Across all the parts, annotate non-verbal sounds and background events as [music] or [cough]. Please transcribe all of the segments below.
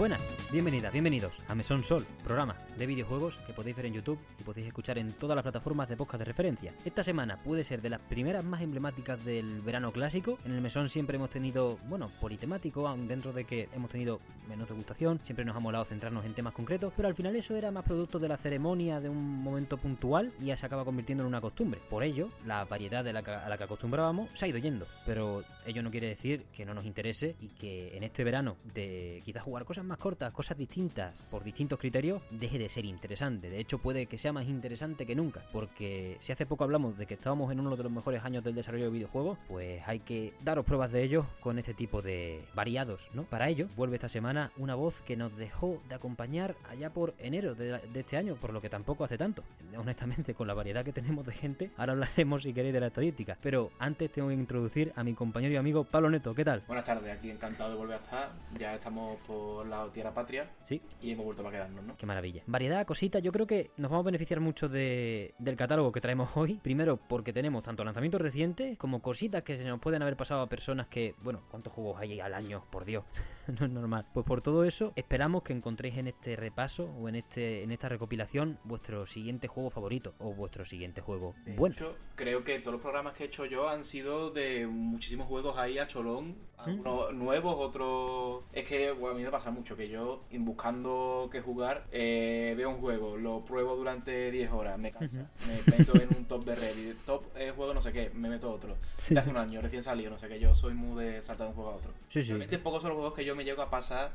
buenas, bienvenidas, bienvenidos a Mesón Sol, programa de videojuegos que podéis ver en YouTube y podéis escuchar en todas las plataformas de podcast de referencia. Esta semana puede ser de las primeras más emblemáticas del verano clásico. En el Mesón siempre hemos tenido, bueno, politemático, aun dentro de que hemos tenido menos degustación, siempre nos ha molado centrarnos en temas concretos, pero al final eso era más producto de la ceremonia, de un momento puntual y ya se acaba convirtiendo en una costumbre. Por ello, la variedad de a la que acostumbrábamos se ha ido yendo, pero ello no quiere decir que no nos interese y que en este verano de quizás jugar cosas más cortas, cosas distintas, por distintos criterios, deje de ser interesante. De hecho, puede que sea más interesante que nunca, porque si hace poco hablamos de que estábamos en uno de los mejores años del desarrollo de videojuegos, pues hay que daros pruebas de ello con este tipo de variados, ¿no? Para ello, vuelve esta semana una voz que nos dejó de acompañar allá por enero de, este año, por lo que tampoco hace tanto. Honestamente, con la variedad que tenemos de gente, ahora hablaremos si queréis de la estadística. Pero antes tengo que introducir a mi compañero y amigo Pablo Neto, ¿qué tal? Buenas tardes, aquí encantado de volver a estar. Ya estamos por la tierra patria Sí, y hemos vuelto para quedarnos, ¿no? Qué maravilla. Variedad, cositas, yo creo que nos vamos a beneficiar mucho de- del catálogo que traemos hoy. Primero, porque tenemos tanto lanzamientos recientes como cositas que se nos pueden haber pasado a personas que, bueno, ¿cuántos juegos hay al año? Por Dios, [laughs] no es normal. Pues por todo eso, esperamos que encontréis en este repaso o en, este, en esta recopilación vuestro siguiente juego favorito o vuestro siguiente juego De bueno. hecho, creo que todos los programas que he hecho yo han sido de muchísimos juegos ahí a cholón. Algunos nuevos, otros... Es que bueno, a mí me pasa mucho que yo, in- buscando qué jugar, eh, veo un juego, lo pruebo durante 10 horas, me cansa. Me meto en un top de Reddit, top eh, juego no sé qué, me meto otro. Sí. De hace un año, recién salido, no sé qué, yo soy muy de saltar de un juego a otro. Sí, sí. Realmente pocos son los juegos que yo me llego a pasar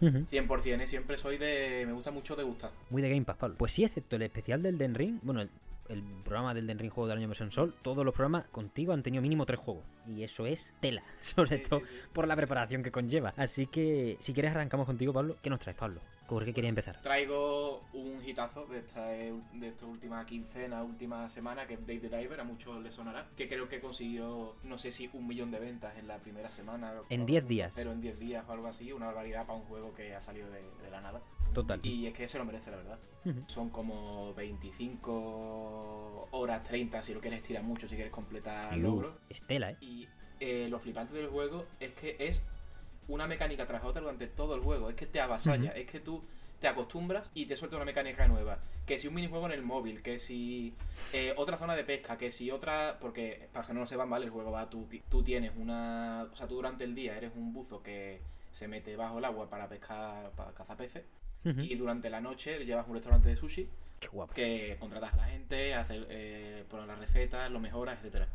Ujú. 100% y siempre soy de... Me gusta mucho de gustar. Muy de Game Pass, Pablo. Pues sí, excepto el especial del Den Ring, bueno, el, el programa del Den Ring Juego del Año Mesón Sol, todos los programas contigo han tenido mínimo tres juegos. Y eso es tela, [laughs] sobre Sí, todo sí, sí. por la preparación que conlleva. Así que, si quieres, arrancamos contigo, Pablo. ¿Qué nos traes, Pablo? ¿Por qué querías empezar? Traigo un hitazo de esta, de esta última quincena, última semana, que es Dave the Diver, a muchos les sonará, que creo que consiguió, no sé si un millón de ventas en la primera semana. En o- 10 días. Pero en 10 días o algo así, una barbaridad para un juego que ha salido de, de la nada. Total. Y es que se lo merece, la verdad. Son como 25 horas 30 si lo quieres estirar mucho, si quieres completar Y, uh, logros. Estela, ¿eh? Y eh, lo flipante del juego es que es una mecánica tras otra durante todo el juego. Es que te avasalla, es que tú te acostumbras y te suelta una mecánica nueva. Que si un minijuego en el móvil, que si eh, otra zona de pesca, que si otra. Porque para que no lo sepan mal, el juego va. Tú, tú tienes una. O sea, tú durante el día eres un buzo que se mete bajo el agua para pescar, para cazar peces. Y durante la noche llevas un restaurante de sushi Qué guapo. que contratas a la gente, hacer, eh, poner las recetas, lo mejoras, etcétera.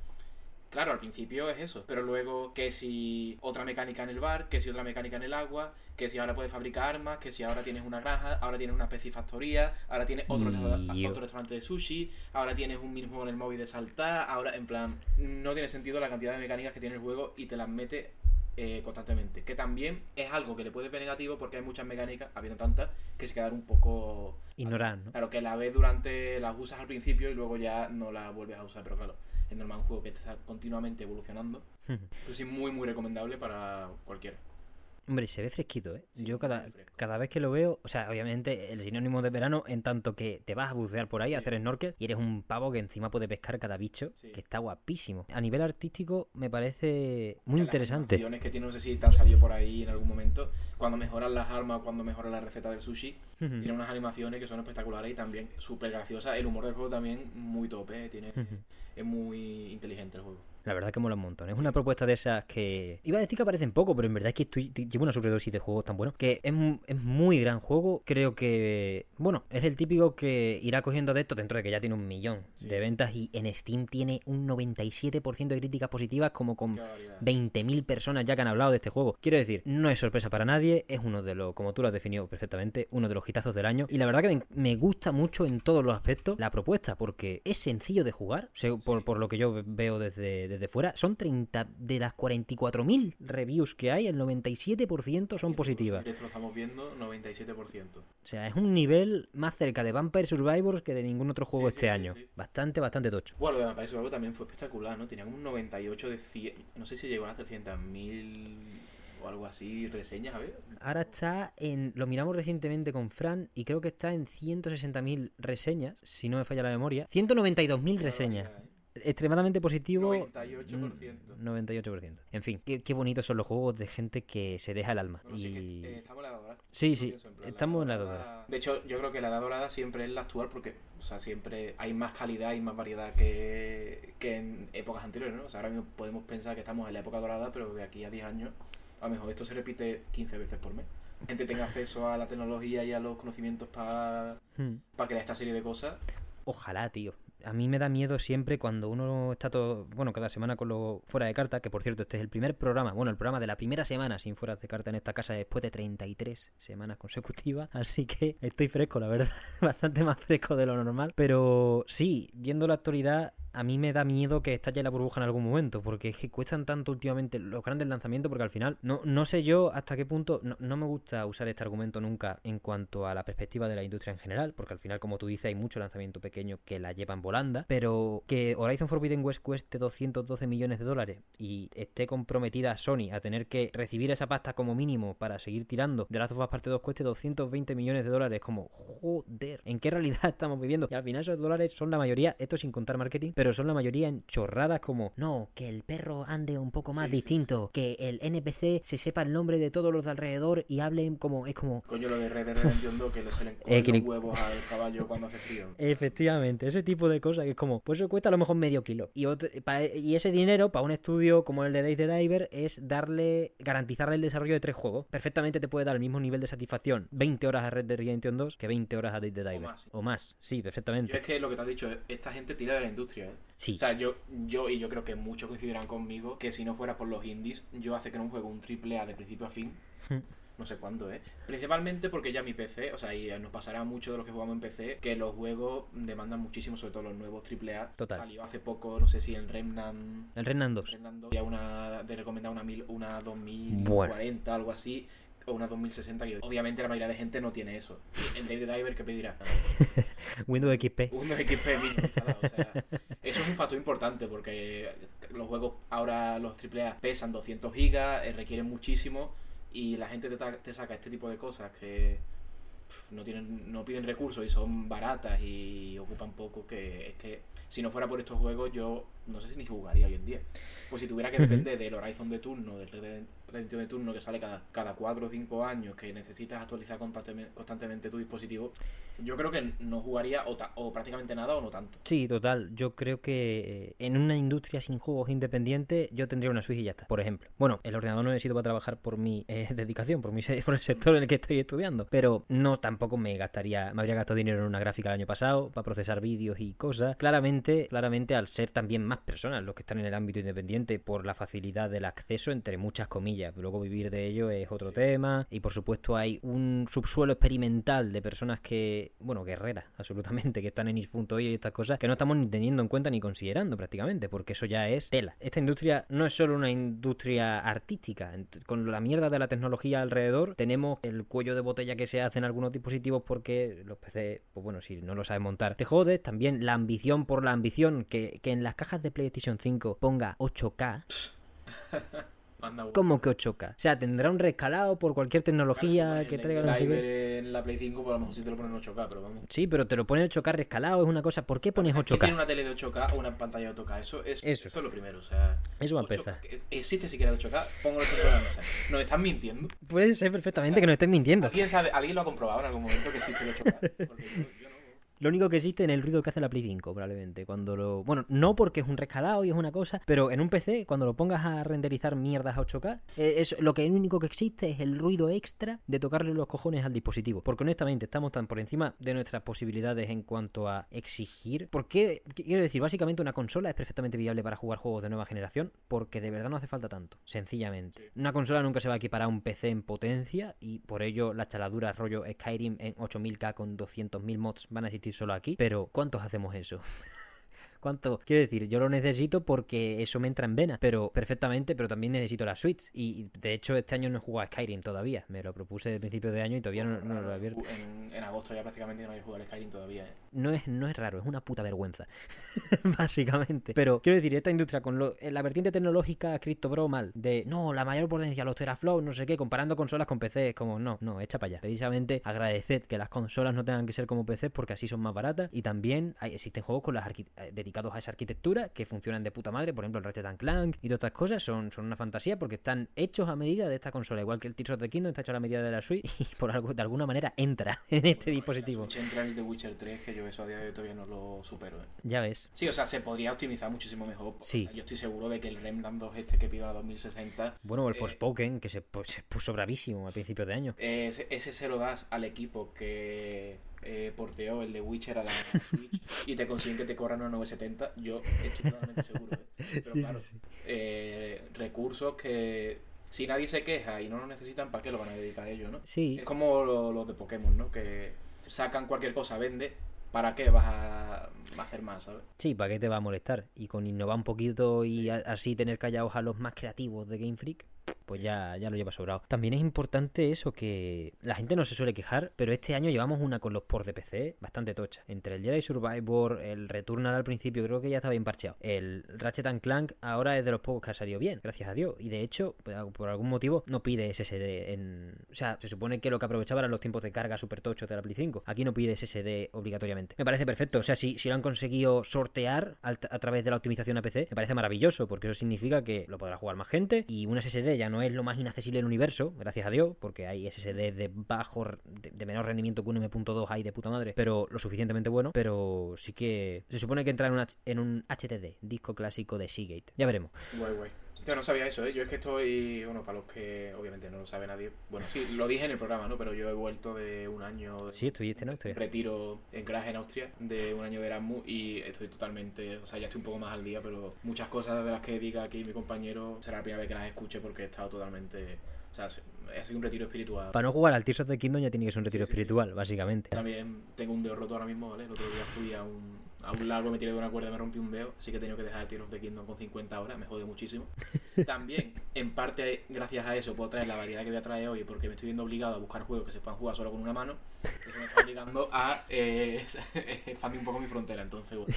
Claro, al principio es eso, pero luego que si otra mecánica en el bar, que si otra mecánica en el agua, que si ahora puedes fabricar armas, que si ahora tienes una granja, ahora tienes una piscifactoría, ahora tienes otro restaurante de sushi, ahora tienes un minijuego en el móvil de saltar, ahora en plan, no tiene sentido la cantidad de mecánicas que tiene el juego y te las mete eh, constantemente. Que también es algo que le puede ver negativo porque hay muchas mecánicas, habiendo tantas, que se quedan un poco Ignorar, ¿no? Claro, que la ves durante, las usas al principio y luego ya no la vuelves a usar, pero claro, es normal un juego que está continuamente evolucionando. [laughs] Pero sí, muy, muy recomendable para cualquiera. Hombre, se ve fresquito, ¿eh? Sí, Yo cada, cada vez que lo veo, o sea, obviamente el sinónimo de verano en tanto que te vas a bucear por ahí a Sí. hacer snorkel y eres un pavo que encima puede pescar cada bicho, Sí. que está guapísimo. A nivel artístico me parece muy Las interesante. animaciones que tiene, no sé si te han salido por ahí en algún momento, cuando mejoran las armas o cuando mejoran la receta del sushi, Ujú. tiene unas animaciones que son espectaculares y también súper graciosas. El humor del juego también muy tope, tiene, Ujú. es muy inteligente el juego. La verdad que mola un montón. Es una propuesta de esas que. Iba a decir que aparecen poco, pero en verdad es que estoy... llevo una sobredosis de juegos tan buenos. Que es, es muy gran juego. Creo que. Bueno, es el típico que irá cogiendo de esto dentro de que ya tiene un millón Sí. de ventas. Y en Steam tiene un 97% de críticas positivas, como con Qué barbaridad. 20.000 personas ya que han hablado de este juego. Quiero decir, no es sorpresa para nadie, es uno de los, como tú lo has definido perfectamente, uno de los hitazos del año. Y la verdad que me, gusta mucho en todos los aspectos la propuesta, porque es sencillo de jugar, por, por lo que yo veo desde, desde fuera. Son 30 de las 44.000 reviews que hay, el 97% son positivas. Esto lo estamos viendo, 97%. O sea, es un nivel más cerca de Vampire Survivors que de ningún otro juego Sí, este sí, año. sí. Bastante, bastante tocho. Bueno, lo de Vampire Survivor también fue espectacular, ¿no? Tenía como un 98 de 100... No sé si llegó a las 300.000 o algo así, reseñas, a ver. Ahora está en. Lo miramos recientemente con Fran y creo que está en 160.000 reseñas, si no me falla la memoria. 192.000 reseñas. ¿eh? Extremadamente positivo. 98%. 98%. En fin, qué, qué bonitos son los juegos de gente que se deja el alma. Bueno, sí, que, y... eh, estamos en la edad dorada. Sí, sí, estamos en la dorada- De hecho, yo creo que la edad dorada siempre es la actual porque, o sea, siempre hay más calidad y más variedad que, que en épocas anteriores, ¿no? O sea, ahora mismo podemos pensar que estamos en la época dorada, pero de aquí a 10 años, a lo mejor esto se repite 15 veces por mes. Gente tenga acceso a la tecnología y a los conocimientos para Hmm. crear esta serie de cosas. Ojalá, tío. A mí me da miedo siempre cuando uno está todo, bueno, cada semana con lo fuera de carta, que por cierto, este es el primer programa, bueno, el programa de la primera semana sin fuera de carta en esta casa después de 33 semanas consecutivas, [laughs] así que estoy fresco, la verdad, [laughs] bastante más fresco de lo normal, pero sí, viendo la actualidad, a mí me da miedo que estalle la burbuja en algún momento, porque es que cuestan tanto últimamente los grandes lanzamientos, porque al final no, no sé yo hasta qué punto, no, no me gusta usar este argumento nunca en cuanto a la perspectiva de la industria en general, porque al final, como tú dices, hay mucho lanzamiento pequeño que la llevan volando, pero que Horizon Forbidden West cueste 212 millones de dólares y esté comprometida Sony a tener que recibir esa pasta como mínimo para seguir tirando de Last of Us Parte 2 cueste 220 millones de dólares, como joder, ¿en qué realidad [laughs] estamos viviendo? Y al final esos dólares son la mayoría, esto sin contar marketing, pero son la mayoría en chorradas como no, que el perro ande un poco más Sí, sí, distinto, que el NPC se sepa el nombre de todos los de alrededor y hablen como, es como, Coño, lo de Red Dead Redemption 2 que le salen [laughs] Eh, que los huevos al caballo cuando hace frío. [laughs] Efectivamente, ese tipo de cosas que es como, pues eso cuesta a lo mejor medio kilo. Y, otro- pa- y ese dinero para un estudio como el de Days the Diver es darle, garantizarle el desarrollo de tres juegos. Perfectamente te puede dar el mismo nivel de satisfacción 20 horas a Red Dead Redemption 2 que 20 horas a Days the Diver. más. O más, sí, Yo perfectamente. es que lo que te has dicho, esta gente tira de la industria, ¿eh? Sí. O sea, yo, yo y yo creo que muchos coincidirán conmigo que si no fuera por los indies, yo hace que no juego un triple A de principio a fin. Hmm. No sé cuándo, ¿eh? Principalmente porque ya mi PC, o sea, y nos pasará mucho de los que jugamos en PC, que los juegos demandan muchísimo, sobre todo los nuevos triple A. Total. Salió hace poco, no sé si en Remnant... El Remnant 2. Remnant 2, ya una, de recomendar una, mil, una 2040, algo así, o una 2060, que obviamente la mayoría de gente no tiene eso. En David Diver, ¿qué pedirá? [laughs] Windows XP. Un XP instalado, o sea, eso es un factor importante porque los juegos ahora, los AAA, pesan 200 gigas, eh, requieren muchísimo y la gente te, te saca este tipo de cosas que no tienen no piden recursos y son baratas y ocupan poco que es que si no fuera por estos juegos yo no sé si ni jugaría hoy en día pues si tuviera que [laughs] depender del Horizon de turno del Red Dead Redemption de turno que sale cada, cada 4 o 5 años que necesitas actualizar constantemente, constantemente tu dispositivo yo creo que no jugaría o, ta- prácticamente nada o no tanto Sí, total. Yo creo que eh, en una industria sin juegos independientes yo tendría una Switch y ya está. Por ejemplo. Bueno, el ordenador no necesito para trabajar por mi eh, [laughs] dedicación, por, mi, por el sector en el que estoy estudiando. Pero no tampoco me gastaría, me habría gastado dinero en una gráfica el año pasado para procesar vídeos y cosas. Claramente, claramente al ser también más personas los que están en el ámbito independiente por la facilidad del acceso, entre muchas comillas. Luego vivir de ello es otro tema. Y por supuesto hay un subsuelo experimental de personas que, bueno, guerreras, [laughs] absolutamente, que están en is.io y estas cosas que no estamos ni teniendo en cuenta ni considerando prácticamente, porque eso ya es tela. Esta industria no es solo una industria artística. Con la mierda de la tecnología alrededor, tenemos el cuello de botella que se hace en algunos dispositivos porque los PC, pues bueno, si no lo sabes montar, te jodes. También la ambición por la ambición, que, que en las cajas de PlayStation 5 ponga 8K. [laughs] Anda. ¿Cómo que 8K? O sea, tendrá un rescalado por cualquier tecnología Claro, que traiga el no sé qué. En la Play 5 pues a lo mejor sí te lo ponen en 8K pero vamos Sí, pero te lo pone 8K rescalado, es una cosa. ¿Por qué pones ¿Quién tiene 8K? una tele de 8K o una pantalla de 8K? Eso es, Eso. eso es lo primero. O sea, Eso va a 8K, empezar. ¿Existe siquiera el 8K? Pongo el ejemplo en la mesa. ¿Nos están mintiendo? Puede ser perfectamente que nos estés mintiendo. ¿Alguien sabe? ¿Alguien lo ha comprobado en algún momento que existe el 8K? Porque yo, yo. Lo único que existe en el ruido que hace la Play 5, probablemente. Cuando lo. Bueno, no porque es un rescalado y es una cosa, pero en un PC, cuando lo pongas a renderizar mierdas a 8K, eh, es lo que único que existe es el ruido extra de tocarle los cojones al dispositivo. Porque honestamente estamos tan por encima de nuestras posibilidades en cuanto a exigir. Porque, quiero decir, básicamente una consola es perfectamente viable para jugar juegos de nueva generación, porque de verdad no hace falta tanto, sencillamente. Una consola nunca se va a equiparar a un PC en potencia y por ello las chaladuras rollo Skyrim en 8000K con 200.000 mods van a existir solo aquí. Pero ¿cuántos hacemos eso? [laughs] ¿Cuánto? Quiero decir, yo lo necesito porque eso me entra en vena, pero perfectamente, pero también necesito la Switch. Y de hecho, este año no he jugado a Skyrim todavía. Me lo propuse de principio de año y todavía no, no lo he abierto. En, en agosto ya prácticamente no hay jugado al Skyrim todavía. ¿eh? No es, no es raro, es una puta vergüenza. [laughs] Básicamente. Pero quiero decir, esta industria con lo- eh, la vertiente tecnológica Crypto Bro mal, de no, la mayor potencia, los teraflops, no sé qué, comparando consolas con PC, es como no, no, echa para allá. Precisamente agradeced que las consolas no tengan que ser como PC porque así son más baratas y también hay, existen juegos con las arqui- eh, a esa arquitectura que funcionan de puta madre. Por ejemplo, el Ratchet Clank y todas estas cosas son, son una fantasía porque están hechos a medida de esta consola. Igual que el Tears of the Kingdom está hecho a la medida de la Switch [laughs] y por algo, de alguna manera entra [laughs] en este dispositivo. entra en el The Witcher 3, que yo eso a día de hoy todavía no lo supero. ¿eh? Ya ves. Sí, o sea, se podría optimizar muchísimo mejor. Sí. yo estoy seguro de que el Remnant 2 este que pido a 2060... Bueno, el eh, Forspoken, que se, se, puso bravísimo a principios de año. Ese, ese se lo das al equipo que eh, porteó el de Witcher a la [laughs] Switch y te consiguen que te corran unos 970, yo estoy totalmente seguro. ¿eh? [laughs] Pero sí, claro, sí, sí. Eh, recursos que si nadie se queja y no lo necesitan, ¿para qué lo van a dedicar a ellos, no? Sí. Es como los lo de Pokémon, ¿no? Que sacan cualquier cosa, vende, ¿para qué vas a hacer más, ¿sabes? Sí, ¿para qué te va a molestar? Y con innovar un poquito y Sí. así tener callados a los más creativos de Game Freak, pues ya, ya lo lleva sobrado. También es importante eso, que la gente no se suele quejar, pero este año llevamos una con los ports de PC bastante tocha. Entre el Jedi Survivor, el Returnal al principio, creo que ya estaba bien parcheado. El Ratchet and Clank ahora es de los pocos que ha salido bien, gracias a Dios. Y de hecho, por algún motivo, no pide SSD en... O sea, se supone que lo que aprovechaba eran los tiempos de carga super tochos de la Play 5. Aquí no pide SSD obligatoriamente. Me parece perfecto. O sea, si, si lo han conseguido sortear a través de la optimización APC, me parece maravilloso, porque eso significa que lo podrá jugar más gente y un SSD ya no es lo más inaccesible del universo, gracias a Dios, porque hay SSD de bajo, de, menor rendimiento que un M.2 hay de puta madre, pero lo suficientemente bueno. Pero sí que se supone que entra en un, en un HTD, disco clásico de Seagate. Ya veremos. Guay, guay. Yo no sabía eso, ¿eh? Yo es que estoy, bueno, para los que obviamente no lo sabe nadie. Bueno, sí, lo dije en el programa, ¿no? Pero yo he vuelto de un año de Sí, estuviste en Austria. retiro en Graz, en Austria, de un año de Erasmus y estoy totalmente, o sea, ya estoy un poco más al día, pero muchas cosas de las que diga aquí mi compañero será la primera vez que las escuche porque he estado totalmente, o sea, ha sido un retiro espiritual. Para no jugar al Tears of the Kingdom ya tiene que ser un retiro Sí, sí, sí. espiritual, básicamente. También tengo un dedo roto ahora mismo, ¿vale? El otro día fui a un, a un lago, me tiré de una cuerda y me rompí un dedo, así que he tenido que dejar el Tears of the Kingdom con 50 horas, me jode muchísimo. [laughs] También, en parte, gracias a eso, puedo traer la variedad que voy a traer hoy, porque me estoy viendo obligado a buscar juegos que se puedan jugar solo con una mano. Eso me está obligando a eh, [laughs] expandir un poco mi frontera, entonces, bueno,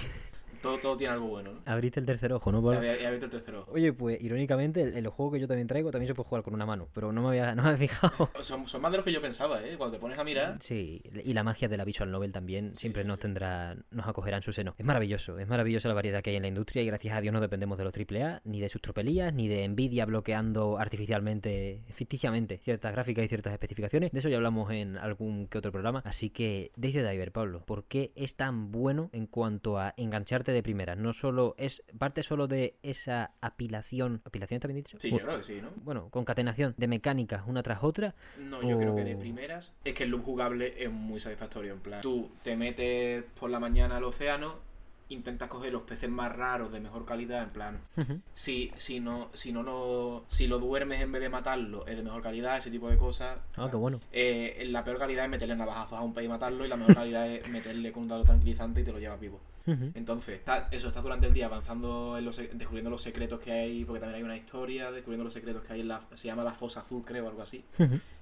todo, todo tiene algo bueno, ¿no? Abriste el tercer ojo, ¿no, Pablo? He, abierto el tercer ojo. Oye, pues irónicamente, el, el juego que yo también traigo también se puede jugar con una mano, pero no me había, no me había fijado. [laughs] Son, son más de los que yo pensaba, ¿eh? Cuando te pones a mirar, Sí, y la magia de la visual novel también siempre sí, nos tendrá, nos acogerá en su seno. Es maravilloso, es maravillosa la variedad que hay en la industria y gracias a Dios no dependemos de los AAA, ni de sus tropelías, ni de Nvidia bloqueando artificialmente, ficticiamente, ciertas gráficas y ciertas especificaciones. De eso ya hablamos en algún que otro programa. Así que, the Diver, Pablo, ¿por qué es tan bueno en cuanto a engancharte de primera? No solo es parte solo de esa apilación, ¿apilación está bien dicho? sí, yo creo que sí, ¿no? Bueno, concatenación de mecánicas una tras otra. No, yo creo que de primeras es que el loop jugable es muy satisfactorio. En plan, tú te metes por la mañana al océano, intentas coger los peces más raros de mejor calidad. En plan, si, si no, si no lo, si lo duermes en vez de matarlo, es de mejor calidad, ese tipo de cosas. Ah, qué bueno. Eh, la peor calidad es meterle navajazos a un pez y matarlo, y la mejor calidad es meterle con un dado tranquilizante y te lo llevas vivo. Entonces, está- eso está durante el día avanzando, en los, descubriendo los secretos que hay, porque también hay una historia, descubriendo los secretos que hay en la. Se llama la fosa azul, creo, o algo así.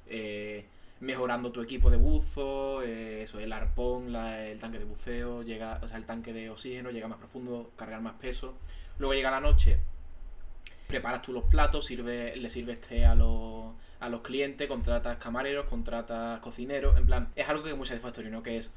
Eh, mejorando tu equipo de buzo, eh, eso, el arpón, la- el tanque de buceo, llega, o sea, el tanque de oxígeno, llega más profundo, cargar más peso. Luego llega la noche, preparas tú los platos, sirve, le sirves té a los, a los clientes, contratas camareros, contratas cocineros, en plan, es algo que es muy satisfactorio, ¿no? Que es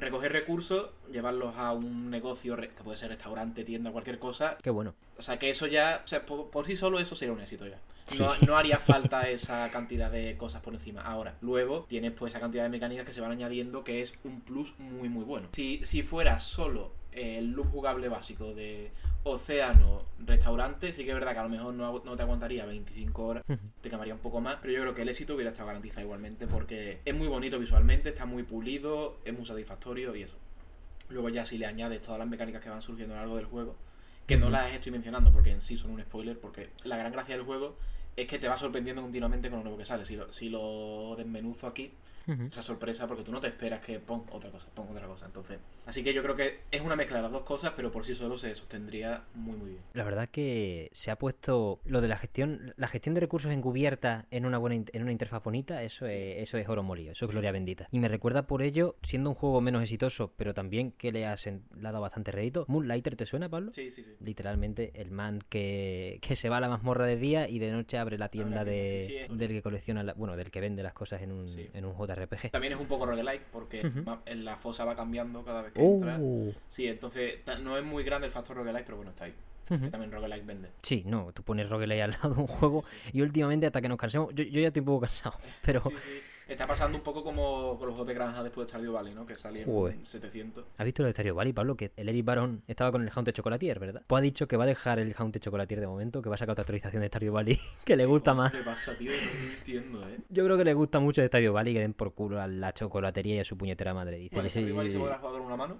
recoger recursos, llevarlos a un negocio, que puede ser restaurante, tienda, cualquier cosa, Qué bueno. o sea, que eso ya, o sea, por, por sí solo eso sería un éxito ya. Sí. No, no haría falta esa cantidad de cosas por encima. Ahora, luego tienes pues esa cantidad de mecánicas que se van añadiendo que es un plus muy muy bueno. Si, si fuera solo el loop jugable básico de océano, restaurante, sí que es verdad que a lo mejor no, te aguantaría 25 horas, te quemaría un poco más, pero yo creo que el éxito hubiera estado garantizado igualmente porque es muy bonito visualmente, está muy pulido, es muy satisfactorio y eso. Luego ya si le añades todas las mecánicas que van surgiendo a lo largo del juego, que no las estoy mencionando porque en sí son un spoiler, porque la gran gracia del juego es que te va sorprendiendo continuamente con lo nuevo que sale. Si lo, si lo desmenuzo aquí, esa sorpresa, porque tú no te esperas que pon otra cosa, pon otra cosa. Entonces, así que yo creo que es una mezcla de las dos cosas, pero por sí solo se sostendría muy, muy bien. La verdad que se ha puesto lo de la gestión, la gestión de recursos encubierta en una buena en una interfaz bonita, eso Sí. es, eso es oro molido, eso es Sí. gloria bendita. Y me recuerda por ello, siendo un juego menos exitoso, pero también que le, has en- le ha dado bastante rédito. Moonlighter, ¿te suena, Pablo? Sí, sí, sí. Literalmente el man que, que se va a la mazmorra de día y de noche abre la tienda de, sí, sí, es- del que colecciona, la- bueno, del que vende las cosas en un, Sí. en un JRPG. También es un poco roguelike porque ma- en la fosa va cambiando cada vez que entra. Oh. Sí, entonces no es muy grande el factor roguelike, pero bueno, está ahí. Que también roguelike vende. Sí, no, tú pones roguelike al lado de un juego y últimamente hasta que nos cansemos, yo, yo ya estoy un poco cansado, [laughs] pero Sí, sí. Está pasando un poco como con los juegos de granja después de Stardew Valley, ¿no? Que salieron Joder. 700. ¿has visto lo de Stereo Valley, Pablo? Que el Eric Baron estaba con el Haunted Chocolatier, ¿verdad? Pues ha dicho que va a dejar el Haunted Chocolatier de momento, que va a sacar otra actualización de Stardew Valley [laughs] que le gusta más. ¿Qué pasa, tío? No entiendo, ¿eh? Yo creo que le gusta mucho de Stardew Valley que den por culo a la chocolatería y a su puñetera madre. Dice, Vale, "Sí, Stardew Valley se podrá jugar con una mano.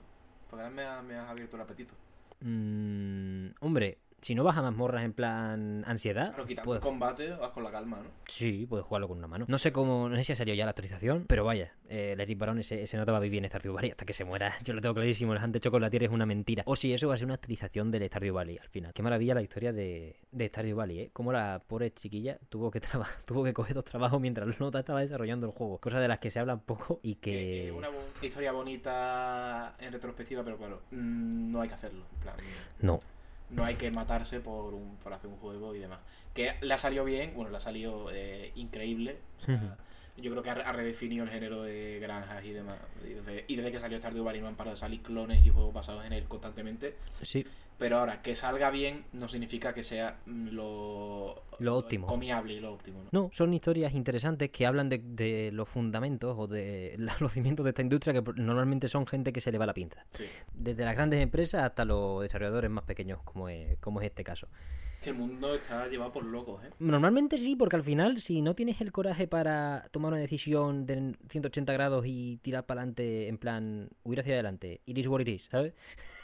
Porque ahora me, ha- me has abierto el apetito. mm, hombre, si no vas a mazmorras en plan ansiedad, Claro, quitando puedes el combate, vas con la calma, ¿no? Sí, puedes jugarlo con una mano. No sé cómo, no sé si ha salido ya la actualización, pero vaya, eh, el Eric Barón ese, ese nota va a vivir en Stardew Valley hasta que se muera. [laughs] Yo lo tengo clarísimo, el Hunter Chocolatier es una mentira. O si eso va a ser una actualización del Stardew Valley al final. Qué maravilla la historia de, de Stardew Valley, ¿eh? Como la pobre chiquilla tuvo que traba- [laughs] tuvo que coger dos trabajos mientras el nota estaba desarrollando el juego. Cosas de las que se hablan poco y que... eh, una bo- historia bonita en retrospectiva, pero claro, mm, no hay que hacerlo. En plan, No. No hay que matarse por, un, por hacer un juego y demás. Que le ha salido bien, bueno, le ha salido eh, increíble. O sea, yo creo que ha, redefinido el género de granjas y demás. Y desde, y desde que salió Stardew Valley no han parado de salir clones y juegos basados en él constantemente. Sí, Pero ahora, que salga bien no significa que sea mm, lo, Lo óptimo. Comiable y lo óptimo. ¿no? No, son historias interesantes que hablan de, de los fundamentos o de [laughs] los cimientos de esta industria que normalmente son gente que se le va la pinza. Sí. Desde las grandes empresas hasta los desarrolladores más pequeños, como es, como es este caso. Que el mundo está llevado por locos, ¿eh? Normalmente sí, porque al final, si no tienes el coraje para tomar una decisión de 180 grados y tirar para adelante, en plan, huir hacia adelante, it is what it is, ¿sabes?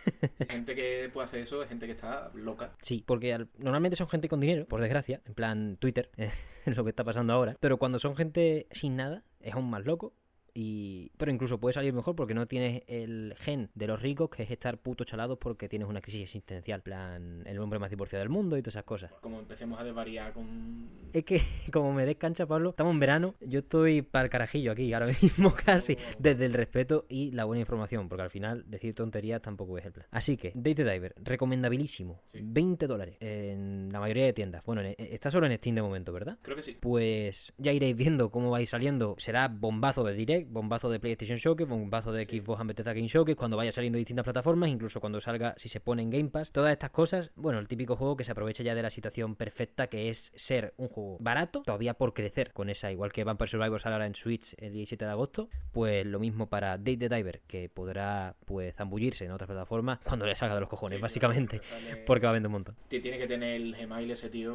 [laughs] Gente que puede hacer eso, es gente que está loca. Sí, porque al- normalmente son gente con dinero, por desgracia, en plan Twitter, [laughs] es lo que está pasando ahora. Pero cuando son gente sin nada, es aún más loco. Y... Pero incluso puede salir mejor porque no tienes el gen de los ricos, que es estar puto chalados porque tienes una crisis existencial. En plan, el hombre más divorciado del mundo y todas esas cosas. Como empecemos a desvariar con... Es que, [laughs] como me descancha Pablo, estamos en verano, yo estoy para el carajillo aquí, ahora mismo [laughs] casi, desde el respeto y la buena información, porque al final decir tonterías tampoco es el plan. Así que, Date Diver, recomendabilísimo, Sí. 20 dólares en la mayoría de tiendas. Bueno, en- está solo en Steam de momento, ¿verdad? Creo que sí. Pues ya iréis viendo cómo vais saliendo. Será bombazo de Direct, bombazo de PlayStation Showcase, bombazo de. Xbox and Bethesda Game Showcase, cuando vaya saliendo distintas plataformas, incluso cuando salga, si se pone en Game Pass. Todas estas cosas, bueno, el típico juego que se aprovecha ya de la situación perfecta que es ser un juego barato, todavía por crecer con esa, igual que Vampire Survivor sale ahora en Switch el 17 de agosto, pues lo mismo para Date the Diver, que podrá pues zambullirse en otras plataformas cuando le salga de los cojones, Sí, básicamente, porque va a vender un montón. Ti- Tiene que tener el Gmail ese tío,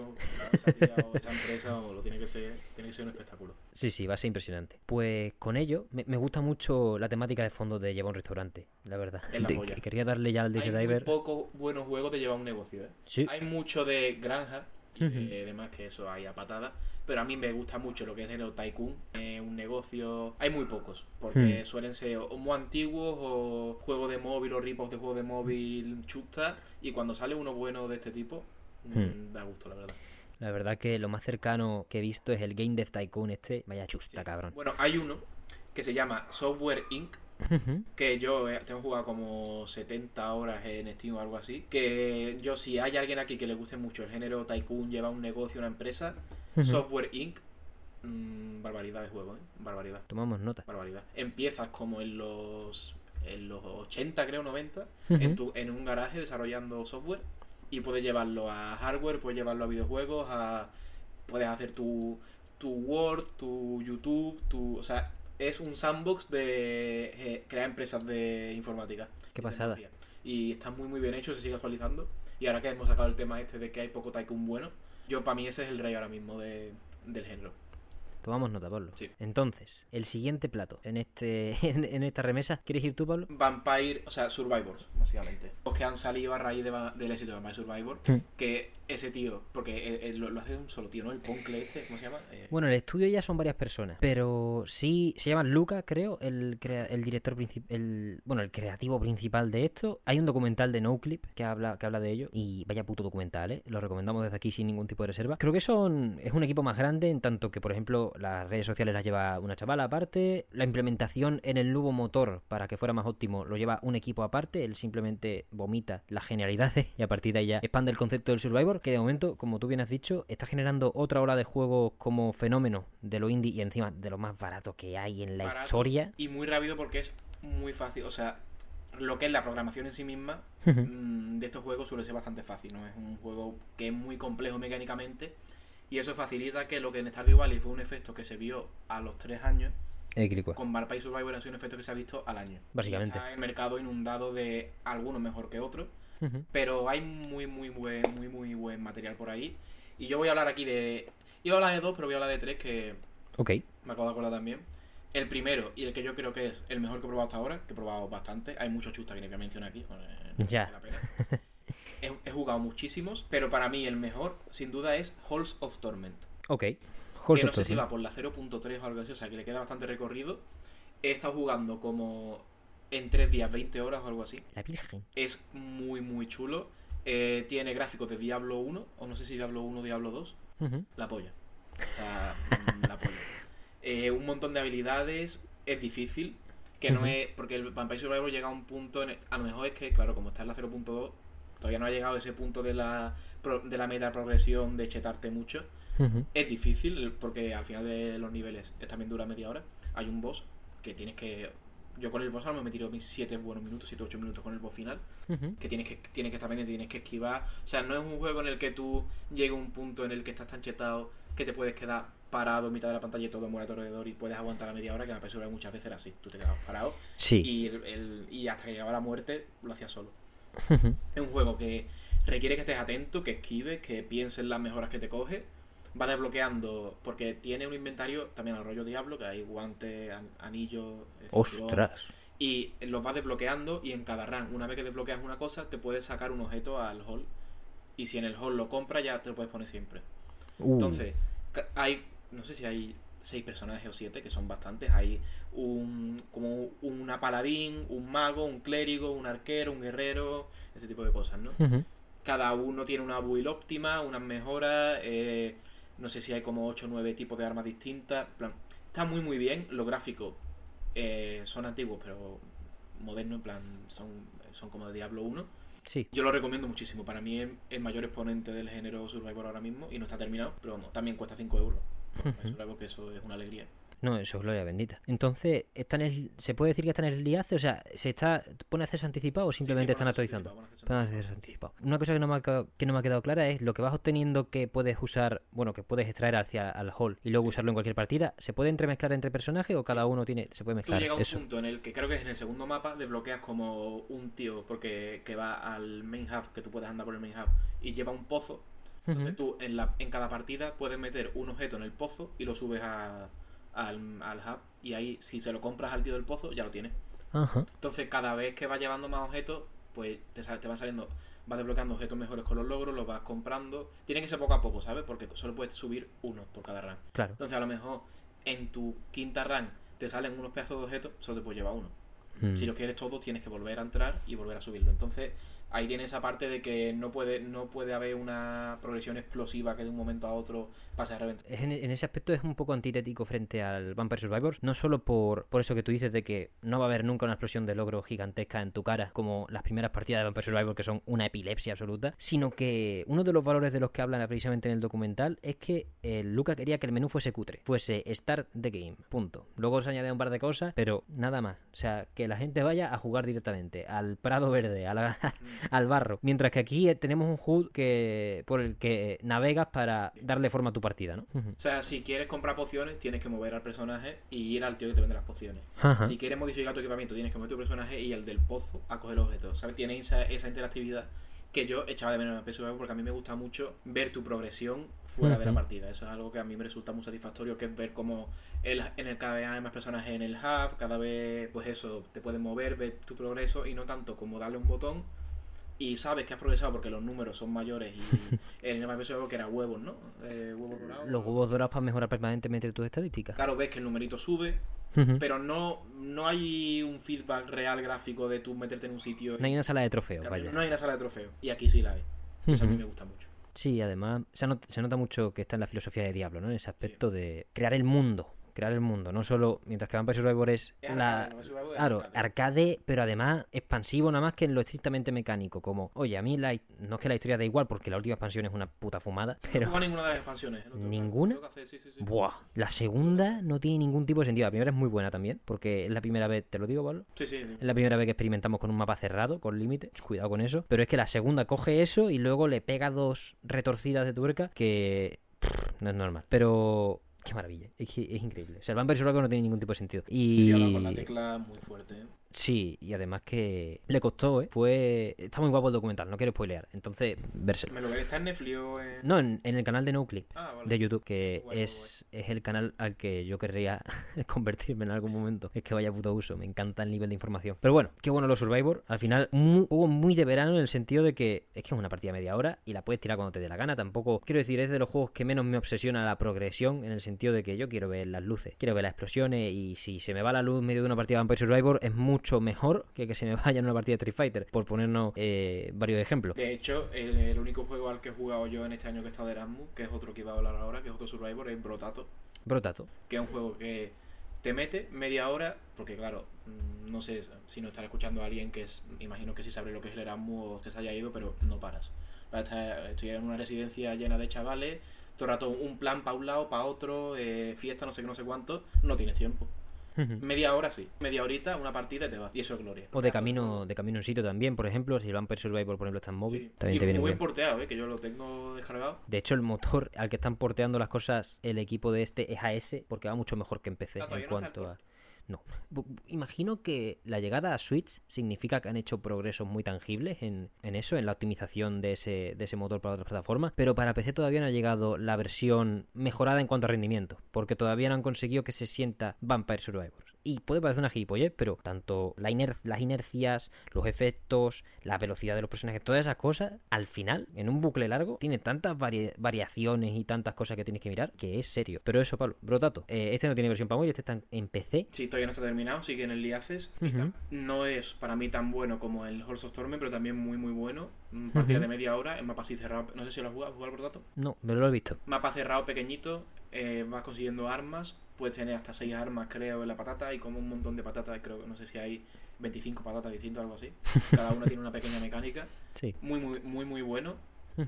esa tía o esa empresa, o lo tiene que ser, tiene que ser un espectáculo. Sí, sí, va a ser impresionante. Pues con ello, me, me gusta mucho la temática de fondo de llevar un restaurante, la verdad. Es la De- que quería darle ya al Hay muy Diver. pocos buenos juegos de llevar un negocio, ¿eh? Sí, Hay mucho de granja y Ujú. de demás que eso hay a patada. Pero a mí me gusta mucho lo que es el Tycoon, eh, un negocio. Hay muy pocos, porque Hmm. suelen ser o muy antiguos o juegos de móvil o ripos de juegos de móvil chusta. Y cuando sale uno bueno de este tipo, mm, Hmm. da gusto, la verdad. La verdad que lo más cercano que he visto es el Game Dev Tycoon este. Vaya chusta, Sí. cabrón. Bueno, hay uno que se llama Software Inc. Que yo eh, tengo jugado como 70 horas en Steam o algo así. Que yo, si hay alguien aquí que le guste mucho el género Tycoon, lleva un negocio, una empresa. Software Inc. mm, barbaridad de juego, ¿eh? Barbaridad, Tomamos nota. barbaridad. Empiezas como en los, en los 80, creo, 90, Ujú. en, tu, en un garaje desarrollando software. Y puedes llevarlo a hardware, puedes llevarlo a videojuegos, a, puedes hacer tu, tu Word, tu YouTube, tu... O sea, es un sandbox de eh, crear empresas de informática. Qué pasada. Y está muy muy bien hecho, se sigue actualizando. Y ahora que hemos sacado el tema este de que hay poco Tycoon bueno, yo para mí ese es el rey ahora mismo de, del género. Tomamos nota, Pablo. Sí. Entonces, el siguiente plato en este [laughs] en, en esta remesa. ¿Quieres ir tú, Pablo? Vampire, o sea, Survivors, básicamente. Los que han salido a raíz de del éxito de Vampire Survivor, Sí. que ese tío, porque eh, eh, lo, lo hace un solo tío, ¿no? El Poncle este, ¿cómo se llama? Eh, Bueno, el estudio ya son varias personas, pero sí se llama Luca, creo, el, crea- el director principal, el bueno, el creativo principal de esto. Hay un documental de NoClip que habla que habla de ello y vaya puto documental, ¿eh? Lo recomendamos desde aquí sin ningún tipo de reserva. Creo que son es un equipo más grande en tanto que, por ejemplo, las redes sociales las lleva una chavala aparte. La implementación en el nuevo motor para que fuera más óptimo lo lleva un equipo aparte. Él simplemente vomita las genialidades y a partir de ahí ya expande el concepto del Survivor. Que de momento, como tú bien has dicho, está generando otra ola de juegos como fenómeno de lo indie y encima de lo más barato que hay en la Barato historia. Y muy rápido porque es muy fácil. O sea, lo que es la programación en sí misma [laughs] mm, de estos juegos suele ser bastante fácil. No es un juego que es muy complejo mecánicamente. Y eso facilita que lo que en Stardew Valley fue un efecto que se vio a los 3 años, Equilicuo. con Vampire Survivor ha sido un efecto que se ha visto al año. Básicamente. Y Está el mercado inundado de algunos mejor que otros. Pero hay muy, muy buen, muy, muy buen material por ahí. Y yo voy a hablar aquí de. Iba a hablar de dos, pero voy a hablar de tres que Ok. me acabo de acordar también. El primero, y el que yo creo que es el mejor que he probado hasta ahora, que he probado bastante. Hay muchos chustas que no voy a mencionar aquí. eh, no Ya. la pena. [laughs] he, he jugado muchísimos, pero para mí el mejor, sin duda, es Halls of Torment. Ok. que Halls no of sé si va por la 0.3 o algo así, o sea que le queda bastante recorrido. He estado jugando como en 3 días, 20 horas o algo así. La Virgen. Es muy, muy chulo. Eh, tiene gráficos de Diablo 1, o no sé si Diablo 1 o Diablo 2. Ujú. La polla. O sea, mm, la polla. Eh, un montón de habilidades. Es difícil. Que no es. Porque el Vampire Survivor llega a un punto. En el- a lo mejor es que, claro, como está en la 0.2, todavía no ha llegado a ese punto de la, de la meta progresión de chetarte mucho. Es difícil porque al final de los niveles es también dura media hora. Hay un boss que tienes que. Yo con el boss a lo mejor me tiro mis 7 buenos minutos, 7 8 minutos con el boss final. Que tienes que, tienes que estar pendiente, tienes que esquivar. O sea, no es un juego en el que tú llegues a un punto en el que estás tan chetado que te puedes quedar parado en mitad de la pantalla y todo muere a tu alrededor y puedes aguantar la media hora, que me parece que muchas veces era así. Tú te quedabas parado Sí. y, el- el- y hasta que llegaba la muerte lo hacías solo. Es un juego que requiere que estés atento, que esquives, que pienses en las mejoras que te coge. Va desbloqueando, porque tiene un inventario también al rollo Diablo, que hay guantes, an- anillos, cinturón, Ostras. y los vas desbloqueando y en cada run, una vez que desbloqueas una cosa, te puedes sacar un objeto al hall. Y si en el hall lo compras, ya te lo puedes poner siempre. Uh. Entonces, hay, no sé si hay seis personajes o siete, que son bastantes. Hay un, como una paladín, un mago, un clérigo, un arquero, un guerrero, ese tipo de cosas, ¿no? Cada uno tiene una build óptima, unas mejoras, eh, no sé si hay como 8 o 9 tipos de armas distintas. plan, está muy muy bien, los gráficos eh, son antiguos, pero modernos, en plan, son, son como de Diablo 1. Sí. Yo lo recomiendo muchísimo, para mí es el mayor exponente del género Survivor ahora mismo y no está terminado, pero vamos, también cuesta 5 euros. Survivor, que eso es una alegría. No, eso es gloria bendita. Entonces, ¿está en el, ¿se puede decir que está en el liace? O sea, ¿se está pone acceso anticipado o simplemente Sí, sí, están actualizando? Pon acceso anticipado. Una cosa que no, me ha, que no me ha quedado clara es lo que vas obteniendo que puedes usar, bueno, que puedes extraer hacia al hall y luego Sí. usarlo en cualquier partida. ¿Se puede entremezclar entre personajes o cada uno tiene, se puede Tú mezclar? llegas a un Eso. punto en el que creo que es en el segundo mapa, desbloqueas como un tío porque que va al main hub, que tú puedes andar por el main hub, y lleva un pozo. Entonces Ujú. tú en, la, en cada partida puedes meter un objeto en el pozo y lo subes a- al, al hub. Y ahí, si se lo compras al tío del pozo, ya lo tienes. Ajá. Entonces cada vez que vas llevando más objetos, pues te, sal- te van saliendo, vas desbloqueando objetos mejores con los logros, los vas comprando. Tiene que ser poco a poco, ¿sabes? Porque solo puedes subir uno por cada. Claro. Entonces a lo mejor en tu quinta run te salen unos pedazos de objetos, solo te puedes llevar uno. Mm. Si lo quieres todo, tienes que volver a entrar y volver a subirlo. Entonces, ahí tiene esa parte de que no puede, no puede haber una progresión explosiva que de un momento a otro pase repente. Es En, en ese aspecto es un poco antitético frente al Vampire Survivor, no solo por, por eso que tú dices de que no va a haber nunca una explosión de logro gigantesca en tu cara como las primeras partidas de Vampire Survivor que son una epilepsia absoluta, sino que uno de los valores de los que hablan precisamente en el documental es que eh, Luca quería que el menú fuese cutre, fuese Start the Game, punto. Luego se añadía un par de cosas, pero nada más. O sea, que la gente vaya a jugar directamente al Prado Verde, a la- [laughs] al barro. Mientras que aquí eh, tenemos un HUD que, por el que navegas para darle forma a tu partida, ¿no? O sea, si quieres comprar pociones, tienes que mover al personaje y ir al tío que te vende las pociones. Ajá. Si quieres modificar tu equipamiento, tienes que mover tu personaje y el del pozo a coger los objetos. ¿Sabes? Tiene esa, esa interactividad que yo echaba de menos en el PSV porque a mí me gusta mucho ver tu progresión fuera de la partida. Eso es algo que a mí me resulta muy satisfactorio, que es ver cómo el, en el cada vez hay más personajes en el hub, cada vez, pues eso, te puedes mover, ver tu progreso y no tanto como darle un botón y sabes que has progresado porque los números son mayores y [laughs] el PSV que era huevos, ¿no? Eh, huevos dorados. Los huevos dorados para mejorar permanentemente tus estadísticas. Claro, ves que el numerito sube, pero no, no hay un feedback real gráfico de tú meterte en un sitio. y- No hay una sala de trofeos, Claro, vaya. no hay una sala de trofeos. Y aquí sí la hay. Eso a mí me gusta mucho. Sí, además se nota, se nota mucho que está en la filosofía de Diablo, ¿no? En ese aspecto de crear el mundo crear el mundo, no solo mientras que Vampire Survivor es, Es la arcade, no Survivor, claro, arcade. arcade, pero además expansivo nada más que en lo estrictamente mecánico, como, oye, a mí la, no es que la historia da igual porque la última expansión es una puta fumada, No pero juega ninguna de las expansiones. otro- ¿Ninguna? creo que hace- sí, sí, sí. buah, la segunda no tiene ningún tipo de sentido. La primera es muy buena también, porque es la primera vez, te lo digo, Pablo, Sí, sí, sí. es la primera vez que experimentamos con un mapa cerrado, con límite. Cuidado con eso. Pero es que la segunda coge eso y luego le pega dos retorcidas de tuerca que pff, no es normal. Pero qué maravilla. Es, que es increíble. O sea, el Vampire Survivor no tiene ningún tipo de sentido. Y Sí, con la tecla muy fuerte. Sí, y además que le costó, ¿eh? Fue está muy guapo el documental, no quiero spoilear. Entonces, vérselo. ¿Me lo ves? ¿Está en Netflix o en...? No, en, en el canal de Nuclip Ah, vale. de YouTube, que Guay, guay, es, es el canal al que yo querría [laughs] convertirme en algún momento. Es que vaya puto uso, me encanta el nivel de información. Pero bueno, qué bueno los Survivor. Al final, un juego muy de verano en el sentido de que es que es una partida de media hora y la puedes tirar cuando te dé la gana. Tampoco, quiero decir, es de los juegos que menos me obsesiona la progresión en el sentido de que yo quiero ver las luces, quiero ver las explosiones y si se me va la luz medio de una partida de Vampire Survivor es mucho mejor que que se me [laughs] vaya en una partida de Street Fighter, por ponernos eh, varios ejemplos. De hecho, el, el único juego al que he jugado yo en este año que he estado de Erasmus, que es otro que iba a hablar ahora, que es otro Survivor, es Brotato. Brotato. que es un juego que te mete media hora, porque claro, mm, no sé si no estará escuchando a alguien que es, imagino que sí sabe lo que es el Erasmus o que se haya ido, pero no paras. Estoy en una residencia llena de chavales, todo el rato un plan para un lado, para otro, eh, fiesta, no sé qué, no sé cuánto, no tienes tiempo. Media hora sí, media horita, una partida y te vas. Y eso es gloria. O de camino, de camino en sitio también, por ejemplo, si el Vampire Survivor, por ejemplo, está en móvil, Sí. también y te viene muy bien. porteado, eh, que yo lo tengo descargado. De hecho, el motor al que están porteando las cosas el equipo de este es AS, porque va mucho mejor que en PC Ah, en no cuanto a... No. Imagino que la llegada a Switch significa que han hecho progresos muy tangibles en, en eso, en la optimización de ese, de ese motor para otras plataformas, pero para PC todavía no ha llegado la versión mejorada en cuanto a rendimiento, porque todavía no han conseguido que se sienta Vampire Survivors. Y puede parecer una gilipollez, pero tanto la iner- las inercias, los efectos, la velocidad de los personajes, todas esas cosas, al final, en un bucle largo, tiene tantas vari- variaciones y tantas cosas que tienes que mirar que es serio. Pero eso, Pablo, brotato. eh, este no tiene versión para móvil, este está en- PC. Sí, todavía no está terminado, sigue en el Liaces. No es para mí tan bueno como el Halls of Torment, pero también muy, muy bueno. Mm, Partida de media hora, en mapa así cerrado. No sé si lo has jugado, ¿has jugado por dato. No, pero lo he visto. Mapa cerrado pequeñito, eh, vas consiguiendo armas. Puedes tener hasta 6 armas, creo, en la patata. Y como un montón de patatas, creo que no sé si hay 25 patatas distintas, algo así. [laughs] Cada una tiene una pequeña mecánica. Sí. Muy, muy, muy, muy bueno.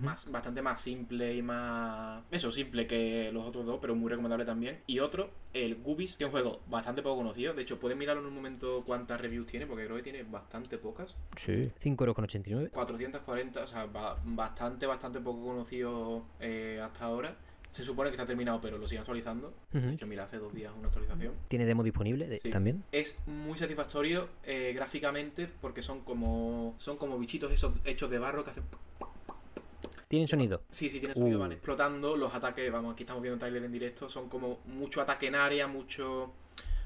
Más, bastante más simple y más. Eso, simple que los otros dos, pero muy recomendable también. Y otro, el Gubis, que es un juego bastante poco conocido. De hecho, pueden mirarlo en un momento cuántas reviews tiene, porque creo que tiene bastante pocas. Sí. 5,89€. 440, o sea, ba- bastante, bastante poco conocido eh, hasta ahora. Se supone que está terminado, pero lo siguen actualizando. Ujú. De hecho, mira, hace dos días una actualización. Tiene demo disponible de- Sí. también. Es muy satisfactorio eh, gráficamente porque son como son como bichitos esos hechos de barro que hacen Tienen sonido. Sí, sí, tiene sonido, Uh. van explotando. Los ataques, vamos, aquí estamos viendo un trailer en directo, son como mucho ataque en área, mucho.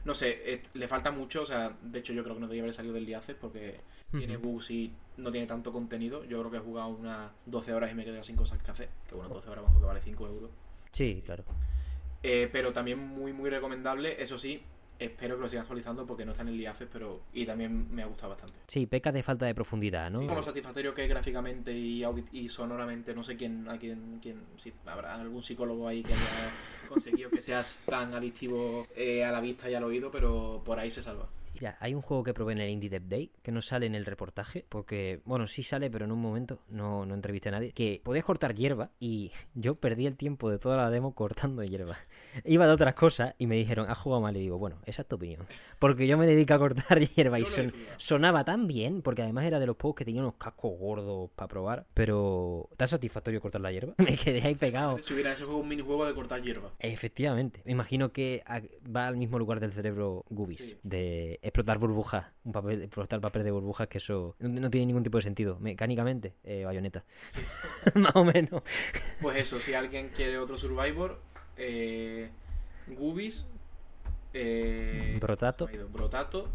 No sé, le falta mucho. O sea, de hecho, yo creo que no debería haber salido del Liaces porque tiene bugs y no tiene tanto contenido. Yo creo que he jugado unas 12 horas y me he quedado sin cosas que hacer. Que bueno, 12 horas, vamos, que vale 5 euros. Sí, claro. Eh, pero también muy, muy recomendable. Eso sí, espero que lo sigan actualizando porque no está en el Liaces, pero. Y también me ha gustado bastante. Sí, peca de falta de profundidad, ¿no? Sí, como satisfactorio que es gráficamente y, audit y sonoramente, no sé quién, a quién, quién, si habrá algún psicólogo ahí que haya conseguido que seas tan adictivo eh, a la vista y al oído, pero por ahí se salva. Mira, hay un juego que probé en el Indie Dev Day que no sale en el reportaje, porque, bueno, sí sale, pero en un momento no, no entrevisté a nadie. Que podías cortar hierba y [laughs] yo perdí el tiempo de toda la demo cortando hierba. [laughs] Iba de otras cosas y me dijeron, has jugado mal. Y digo, bueno, esa es tu opinión. [laughs] Porque yo me dedico a cortar hierba y son- sonaba tan bien, porque además era de los juegos que tenían unos cascos gordos para probar. Pero, ¿tan satisfactorio cortar la hierba? Me quedé ahí pegado. Si hubiera ese juego un minijuego de cortar hierba. Efectivamente. Me imagino que va al mismo lugar del cerebro Gubis. Sí. De explotar burbujas. Un papel, explotar papel de burbujas que eso no, no tiene ningún tipo de sentido. Mecánicamente, eh, bayoneta. [laughs] Más o menos. Pues eso, si alguien quiere otro Survivor, eh, Gubis, eh, Brotato. ido, Brotato,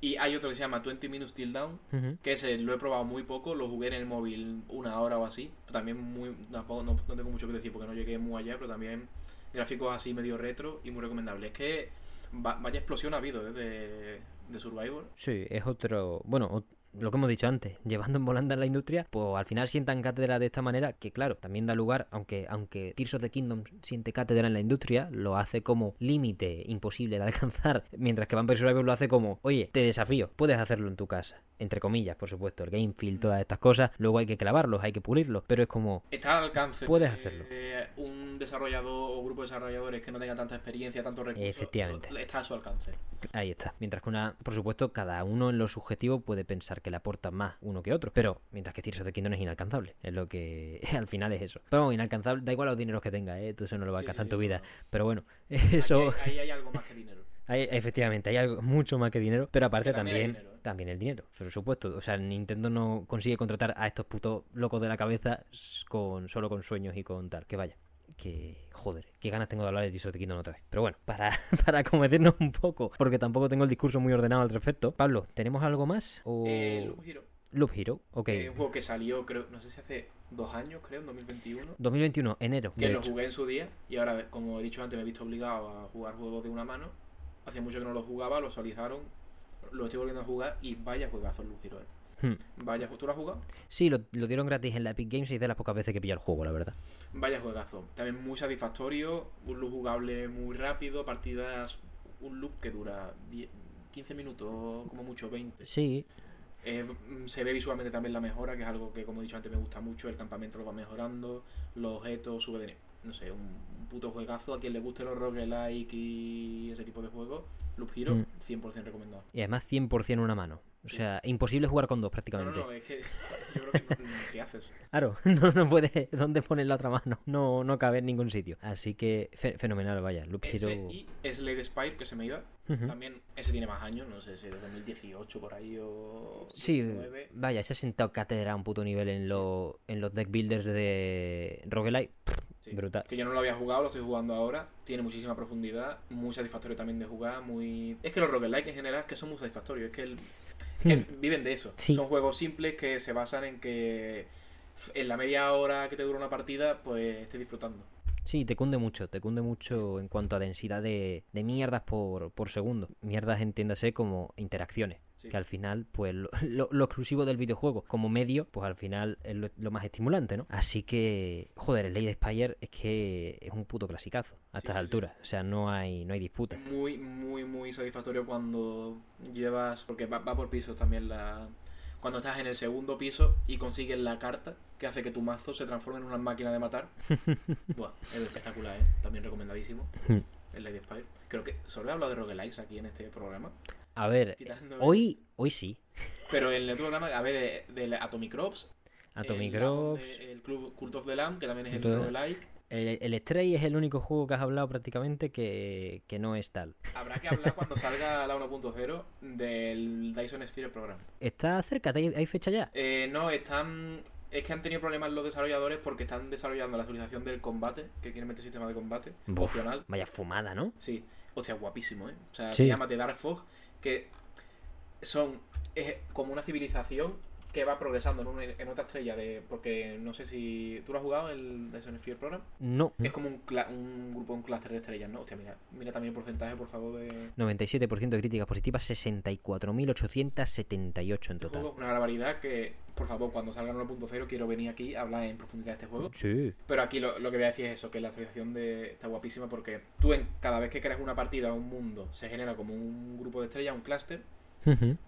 y hay otro que se llama 20 Minutes Till Down, que ese lo he probado muy poco, lo jugué en el móvil una hora o así. También muy, tampoco, no, no tengo mucho que decir porque no llegué muy allá, pero también gráficos así medio retro y muy recomendable. Es que va- vaya explosión ha habido eh, de, Survivor. Sí, es otro. Bueno, lo que hemos dicho antes, [laughs] llevando en volanda la industria, pues al final sientan cátedra de esta manera, que claro, también da lugar, aunque, aunque Tears of the Kingdom siente cátedra en la industria, lo hace como límite imposible de alcanzar, [laughs] mientras que Vampire Survivor lo hace como, oye, te desafío, puedes hacerlo en tu casa. Entre comillas, por supuesto, el game feel, todas estas cosas, luego hay que clavarlos, hay que pulirlos, pero es como... Está al alcance. Puedes de hacerlo. Un desarrollador o grupo de desarrolladores que no tenga tanta experiencia, tanto recursos. Efectivamente. Está a su alcance. Ahí está. Mientras que una, por supuesto, cada uno en lo subjetivo puede pensar que le aporta más uno que otro. Pero mientras que Tears of the Kingdom es inalcanzable. Es lo que [laughs] al final es eso. Pero bueno, inalcanzable, da igual los dineros que tenga, ¿eh? Tú eso no lo va a Sí, alcanzar en tu vida. no. Pero bueno, [laughs] eso. Ahí, ahí hay algo más que dinero. [laughs] Hay- efectivamente, hay algo mucho más que dinero, pero aparte Que también también, dinero, ¿eh? también el dinero, por supuesto. O sea, Nintendo no consigue contratar a estos putos locos de la cabeza con solo con sueños y con tal. Que vaya, que joder, qué ganas tengo de hablar de Tears of the Kingdom otra vez. Pero bueno, para, [laughs] para cometernos un poco, porque tampoco tengo el discurso muy ordenado al respecto. Pablo, ¿tenemos algo más? O... Eh, Loop Hero, Loop Hero, ok. es un juego que salió, creo, no sé si hace dos años, creo, en 2021. 2021, enero. Que lo hecho. jugué en su día y ahora, como he dicho antes, me he visto obligado a jugar juegos de una mano. Hacía mucho que no lo jugaba, lo actualizaron, lo estoy volviendo a jugar y vaya juegazo Loop Hero, eh. Hmm. Vaya, ¿tú lo has jugado? Sí, lo, lo dieron gratis en la Epic Games y es de las pocas veces que pilla el juego, la verdad. Vaya juegazo. También muy satisfactorio, un loop jugable muy rápido, partidas, un loop que dura 10, 15 minutos, como mucho 20. Sí, Eh, mm, se ve visualmente también la mejora, que es algo que, como he dicho antes, me gusta mucho. El campamento lo va mejorando, los objetos, sube de. No sé, un, un puto juegazo. A quien le guste los roguelike y ese tipo de juegos, Loop Hero, Mm. 100% recomendado. y además 100% una mano. O Sí. sea, imposible jugar con dos No, no, prácticamente. no, es que yo creo que. ¿Qué haces? Claro, [laughs] no, no puede. ¿Dónde pones la otra mano? No, no cabe en ningún sitio. Así que fe- fenomenal, vaya. Loop Hero. Ese y Slade Spire, que se me iba. También, ese tiene más años, no sé si de 2018 por ahí o. Sí, 19. vaya, se ha sentado cátedra a un puto nivel en, Sí. los en los deck builders de Roguelite. Sí. Brutal. Que yo no lo había jugado, lo estoy jugando ahora. Tiene muchísima profundidad, muy satisfactorio también de jugar, muy... Es que los roguelike en general es que son muy satisfactorios, es que, el- es que Hmm. viven de eso. Sí. Son juegos simples que se basan en que en la media hora que te dura una partida, pues estés disfrutando. Sí, te cunde mucho, te cunde mucho en cuanto a densidad de, de mierdas por, por segundo. Mierdas entiéndase como interacciones. Sí. Que al final, pues lo, [laughs] lo- lo exclusivo del videojuego como medio, pues al final es lo, lo más estimulante, ¿no? Así que, joder, el Lady Spire es que es un puto clasicazo a estas sí, alturas. O sea, no hay, no hay disputa. Muy, muy, muy satisfactorio cuando llevas... Porque va, va por pisos también la... Cuando estás en el segundo piso y consigues la carta que hace que tu mazo se transforme en una máquina de matar. [laughs] Buah, es espectacular, ¿eh? También recomendadísimo. [laughs] El Lady Spire. Creo que solo he hablado de roguelikes aquí en este programa. A ver, hoy, hoy sí. Pero en el otro programa, a ver, de, de la Atomic Crops. Atomic el. El Club Cult of the Lamb, que también es el the- roguelike. El, el Stray es el único juego que has hablado prácticamente que, que no es tal. Habrá que hablar cuando salga la 1.0 del Dyson Sphere Program. ¿Está cerca? ¿Hay, fecha ya? Eh, no, están. Es que han tenido problemas los desarrolladores porque están desarrollando la actualización del combate, que quieren meter sistema de combate opcional. Vaya fumada, ¿no? Sí, hostia, guapísimo, ¿eh? O sea, Sí. se llama The Dark Fog, que son es como una civilización que va progresando en, una- en otra estrella de... Porque no sé si... ¿Tú lo has jugado el Dyson Sphere Program? No. Es como un, cla- un grupo, un clúster de estrellas, ¿no? Hostia, mira, mira también el porcentaje, por favor, de... 97% de críticas positivas, 64.878 en total. una barbaridad que, por favor, cuando salga en 1.0 quiero venir aquí a hablar en profundidad de este juego. Sí. Pero aquí lo, lo que voy a decir es eso, que la actualización de, está guapísima porque tú en, cada vez que creas una partida o un mundo se genera como un grupo de estrellas, un clúster,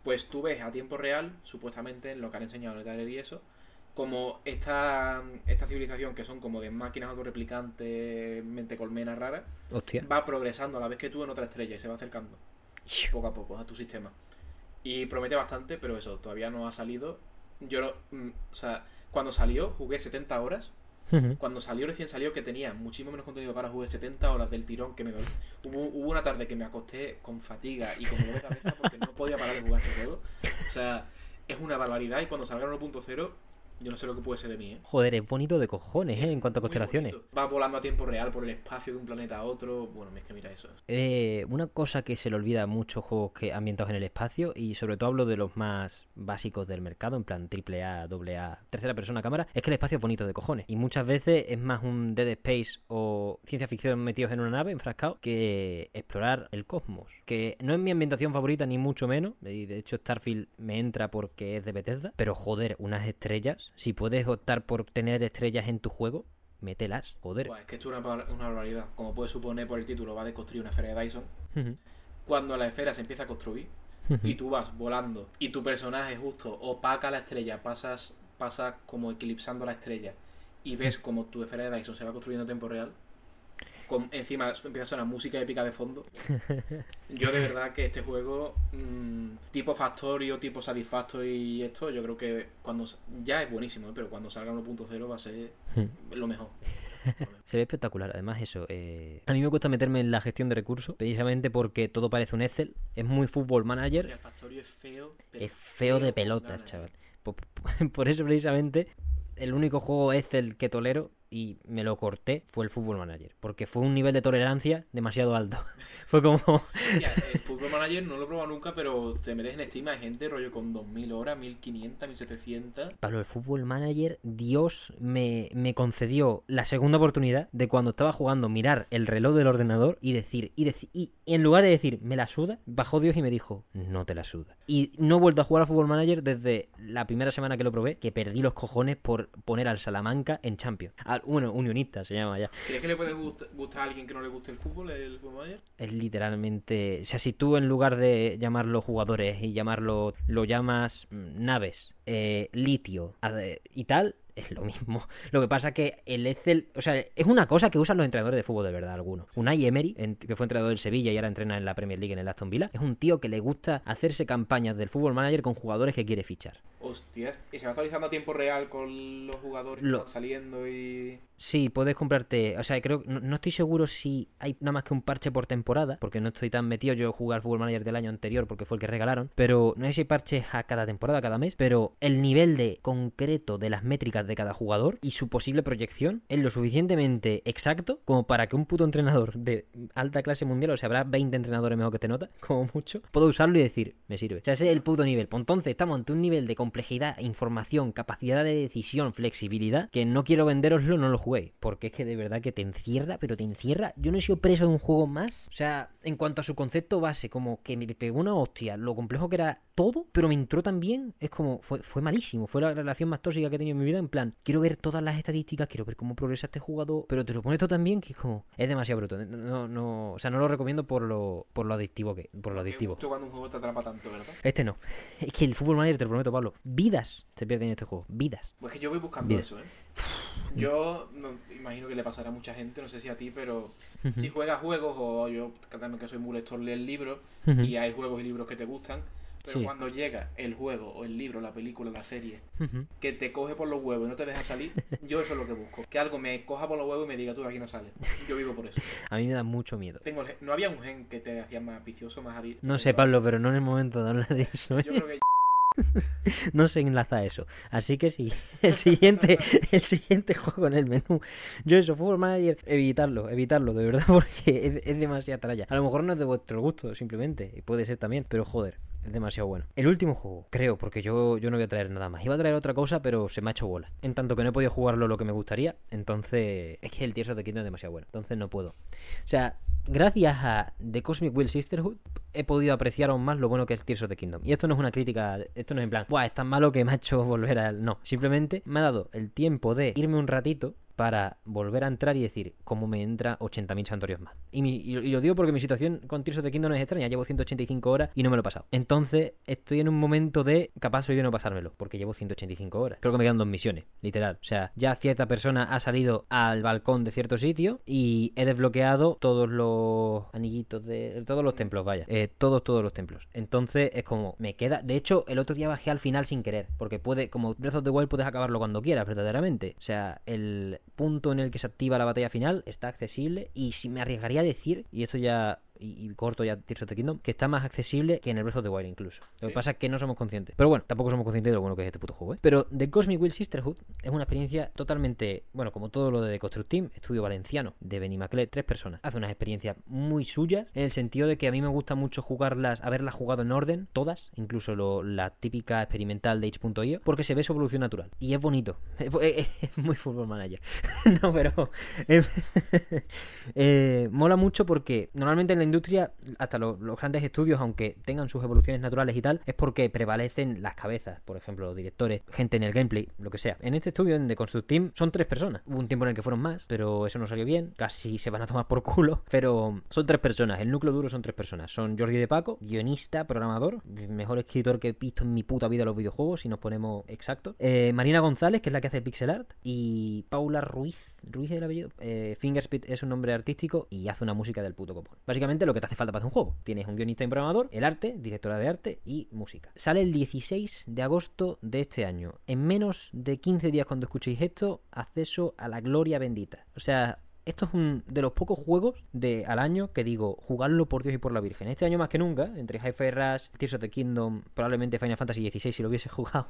pues tú ves a tiempo real, supuestamente, en lo que han enseñado en el trailer y eso, como esta, esta civilización que son como de máquinas autorreplicantes, mente colmena rara, Hostia. va progresando a la vez que tú en otra estrella y se va acercando poco a poco a tu sistema. Y promete bastante, pero eso, todavía no ha salido. Yo, no- mm, o sea, cuando salió jugué 70 horas. Cuando salió recién salió que tenía muchísimo menos contenido que ahora jugué 70 horas del tirón que me dolió. Hubo, hubo una tarde que me acosté con fatiga y con dolor de cabeza porque no podía parar de jugar este juego. O sea, es una barbaridad y cuando salga el 1.0 Yo no sé lo que puede ser de mí, ¿eh? Joder, es bonito de cojones, ¿eh? En cuanto a constelaciones. Va volando a tiempo real por el espacio de un planeta a otro. Bueno, es que mira eso. Eh, una cosa que se le olvida a muchos juegos que ambientados en el espacio, y sobre todo hablo de los más básicos del mercado, en plan AAA, AA, tercera persona cámara, es que el espacio es bonito de cojones. Y muchas veces es más un Dead Space o ciencia ficción metidos en una nave, enfrascados, que explorar el cosmos. Que no es mi ambientación favorita, ni mucho menos. Y de hecho, Starfield me entra porque es de Bethesda. Pero joder, unas estrellas. Si puedes optar por tener estrellas en tu juego, mételas. Joder. Buah, es que esto es una, bar- una barbaridad. Como puedes suponer por el título, va de construir una esfera de Dyson. Cuando la esfera se empieza a construir y tú vas volando y tu personaje justo opaca la estrella, pasas, pasa como eclipsando la estrella y ves como tu esfera de Dyson se va construyendo en tiempo real. Con, encima empieza a sonar música épica de fondo. [laughs] Yo de verdad que este juego, mm, tipo Factory o tipo Satisfactory y esto, yo creo que cuando ya es buenísimo, ¿eh? pero cuando salga 1.0 va a ser lo mejor. [laughs] Se ve espectacular. Además, eso. eh, A mí me gusta meterme en la gestión de recursos, precisamente porque todo parece un Excel. Es muy fútbol manager. el Factory es feo. pero Es feo de pelotas, chaval. Por- [laughs] por eso, precisamente, el único juego Excel que tolero y me lo corté fue el fútbol manager. Porque fue un nivel de tolerancia demasiado alto. [laughs] fue como. Hostia, el Football Manager no lo he probado nunca, pero te metes en Steam, hay gente rollo con 2000 horas, 1500, 1700. Pablo, el Fútbol Manager, Dios me, me concedió la segunda oportunidad de cuando estaba jugando mirar el reloj del ordenador y decir, y, deci- y en lugar de decir, me la suda, bajó Dios y me dijo, no te la suda. Y no he vuelto a jugar al Fútbol Manager desde la primera semana que lo probé, que perdí los cojones por poner al Salamanca en Champions. Al- bueno, unionista se llama ya. ¿Crees que le puede gust- gustar a alguien que no le guste el fútbol, el Manager? Es literalmente. O sea, si tú en lugar de llamarlo jugadores y llamarlo. lo llamas mm, naves, eh, litio y tal, es lo mismo. [laughs] Lo que pasa que el Excel. O sea, es una cosa que usan los entrenadores de fútbol de verdad, algunos. Unai Emery, que fue entrenador del Sevilla y ahora entrena en la Premier League en el Aston Villa, es un tío que le gusta hacerse campañas del fútbol manager con jugadores que quiere fichar. Hostia. ¿Y se va actualizando a tiempo real con los jugadores que Lo- van saliendo y...? Sí, puedes comprarte. O sea, creo. No, no estoy seguro si hay nada más que un parche por temporada. Porque no estoy tan metido. Yo jugué al Fútbol Manager del año anterior. Porque fue el que regalaron. Pero no sé si hay parches a cada temporada, cada mes. Pero el nivel de concreto de las métricas de cada jugador y su posible proyección es lo suficientemente exacto como para que un puto entrenador de alta clase mundial, o sea, habrá 20 entrenadores mejor que te nota, [laughs] como mucho, pueda usarlo y decir, me sirve. O sea, ese es el puto nivel. Pues entonces estamos ante un nivel de complejidad, información, capacidad de decisión, flexibilidad, que no quiero venderoslo, no lo juguéis. Porque es que de verdad que te encierra, pero te encierra. Yo no he sido preso de un juego más. O sea, en cuanto a su concepto base, como que me pegó una hostia, lo complejo que era todo, pero me entró también. Es como, fue, fue malísimo. Fue la relación más tóxica que he tenido en mi vida. En plan, quiero ver todas las estadísticas, quiero ver cómo progresa este jugador, pero te lo pones todo también que es como, es demasiado bruto. No, no, o sea, no lo recomiendo por lo, por lo adictivo que, por lo adictivo. cuando un juego te atrapa tanto, ¿verdad? Este no. [laughs] Es que el fútbol manager, te lo prometo, Pablo. Vidas se pierden en este juego. Vidas. Pues que yo voy buscando eso, ¿eh? [laughs] Yo no- imagino que le pasará a mucha gente, no sé si a ti, pero si juegas juegos o yo también que soy muy lector leo libros y hay juegos y libros que te gustan, pero Sí. cuando llega el juego o el libro, la película, la serie, que te coge por los huevos y no te deja salir, yo eso es lo que busco. Que algo me coja por los huevos y me diga tú de aquí no sales. Yo vivo por eso. A mí me da mucho miedo. Tengo el gen- no había un gen que te hacía más vicioso, más adicto. No sé, Pablo, pero no en el momento de hablar de eso. ¿eh? Yo creo que [laughs] No se enlaza eso. Así que sí, [laughs] el siguiente, [laughs] el siguiente juego en el menú. Yo eso, Football Manager, evitarlo, evitarlo, de verdad, porque es, es demasiada tralla. A lo mejor no es de vuestro gusto, simplemente, y puede ser también, pero joder, es demasiado bueno. El último juego, creo, porque yo, yo no voy a traer nada más. Iba a traer otra cosa, pero se me ha hecho bola. En tanto que no he podido jugarlo lo que me gustaría, entonces es que el Tears of the Kingdom es demasiado bueno. Entonces no puedo. O sea, gracias a The Cosmic Will Sisterhood he podido apreciar aún más lo bueno que es Tears of the Kingdom. Y esto no es una crítica, esto no es en plan, Buah, es tan malo que me ha hecho [laughs] volver al... No, simplemente me ha dado el tiempo de irme un ratito para volver a entrar y decir cómo me entra 80.000 santuarios más. Y, lo- digo porque mi situación con Tears of the Kingdom es extraña, llevo 185 horas y no me lo he pasado. Entonces estoy en un momento de capaz soy de no pasármelo, porque llevo 185 horas. Creo que me quedan dos misiones, literal. O sea, ya cierta persona ha salido al balcón de cierto sitio y he desbloqueado todos los anillitos de... todos los templos, vaya. Eh, todos, todos los templos. Entonces es como, me queda... De hecho, el otro día bajé al final sin querer, porque puede, como Breath of the Wild puedes acabarlo cuando quieras, verdaderamente. O sea, el punto en el que se activa la batalla final está accesible y si me arriesgaría a decir, y esto ya y, y corto ya Tears of the Kingdom, que está más accesible que en el Breath of the Wild incluso. Lo que Sí. pasa es que no somos conscientes. Pero bueno, tampoco somos conscientes de lo bueno que es este puto juego, ¿eh? Pero The Cosmic Will Sisterhood es una experiencia totalmente, bueno, como todo lo de The Construct Team, estudio valenciano de Benny Maclet, tres personas. Hace unas experiencias muy suyas, en el sentido de que a mí me gusta mucho jugarlas, haberlas jugado en orden, todas, incluso lo- la típica experimental de H.io, porque se ve su evolución natural. Y es bonito. [laughs] Es, es- es muy fútbol manager. [laughs] no, pero... eh, [laughs] eh, mola mucho porque normalmente en la industria, hasta lo- los grandes estudios, aunque tengan sus evoluciones naturales y tal, es porque prevalecen las cabezas, por ejemplo, los directores, gente en el gameplay, lo que sea. En este estudio, en The Construct Team, son tres personas. Hubo un tiempo en el que fueron más, pero eso no salió bien. Casi se van a tomar por culo. [laughs] Pero son tres personas. El núcleo duro son tres personas. Son Jordi de Paco, guionista, programador, mejor escritor que he visto en mi puta vida los videojuegos, si nos ponemos exactos. Eh, Marina González, que es la que hace el pixel art. Y Paula Ruiz. Ruiz es el apellido. Eh, Fingerspit es un nombre artístico y hace una música del puto copón. Básicamente lo que te hace falta para hacer un juego. Tienes un guionista y un programador, el arte, directora de arte y música. Sale el 16 de agosto de este año. En menos de 15 días cuando escuchéis esto, acceso a la gloria bendita. O sea, esto es un de los pocos juegos de al año que digo, jugarlo por Dios y por la Virgen. Este año más que nunca, entre Hi-Fi Rush, Tears of the Kingdom, probablemente Final Fantasy XVI si lo hubiese [laughs] jugado,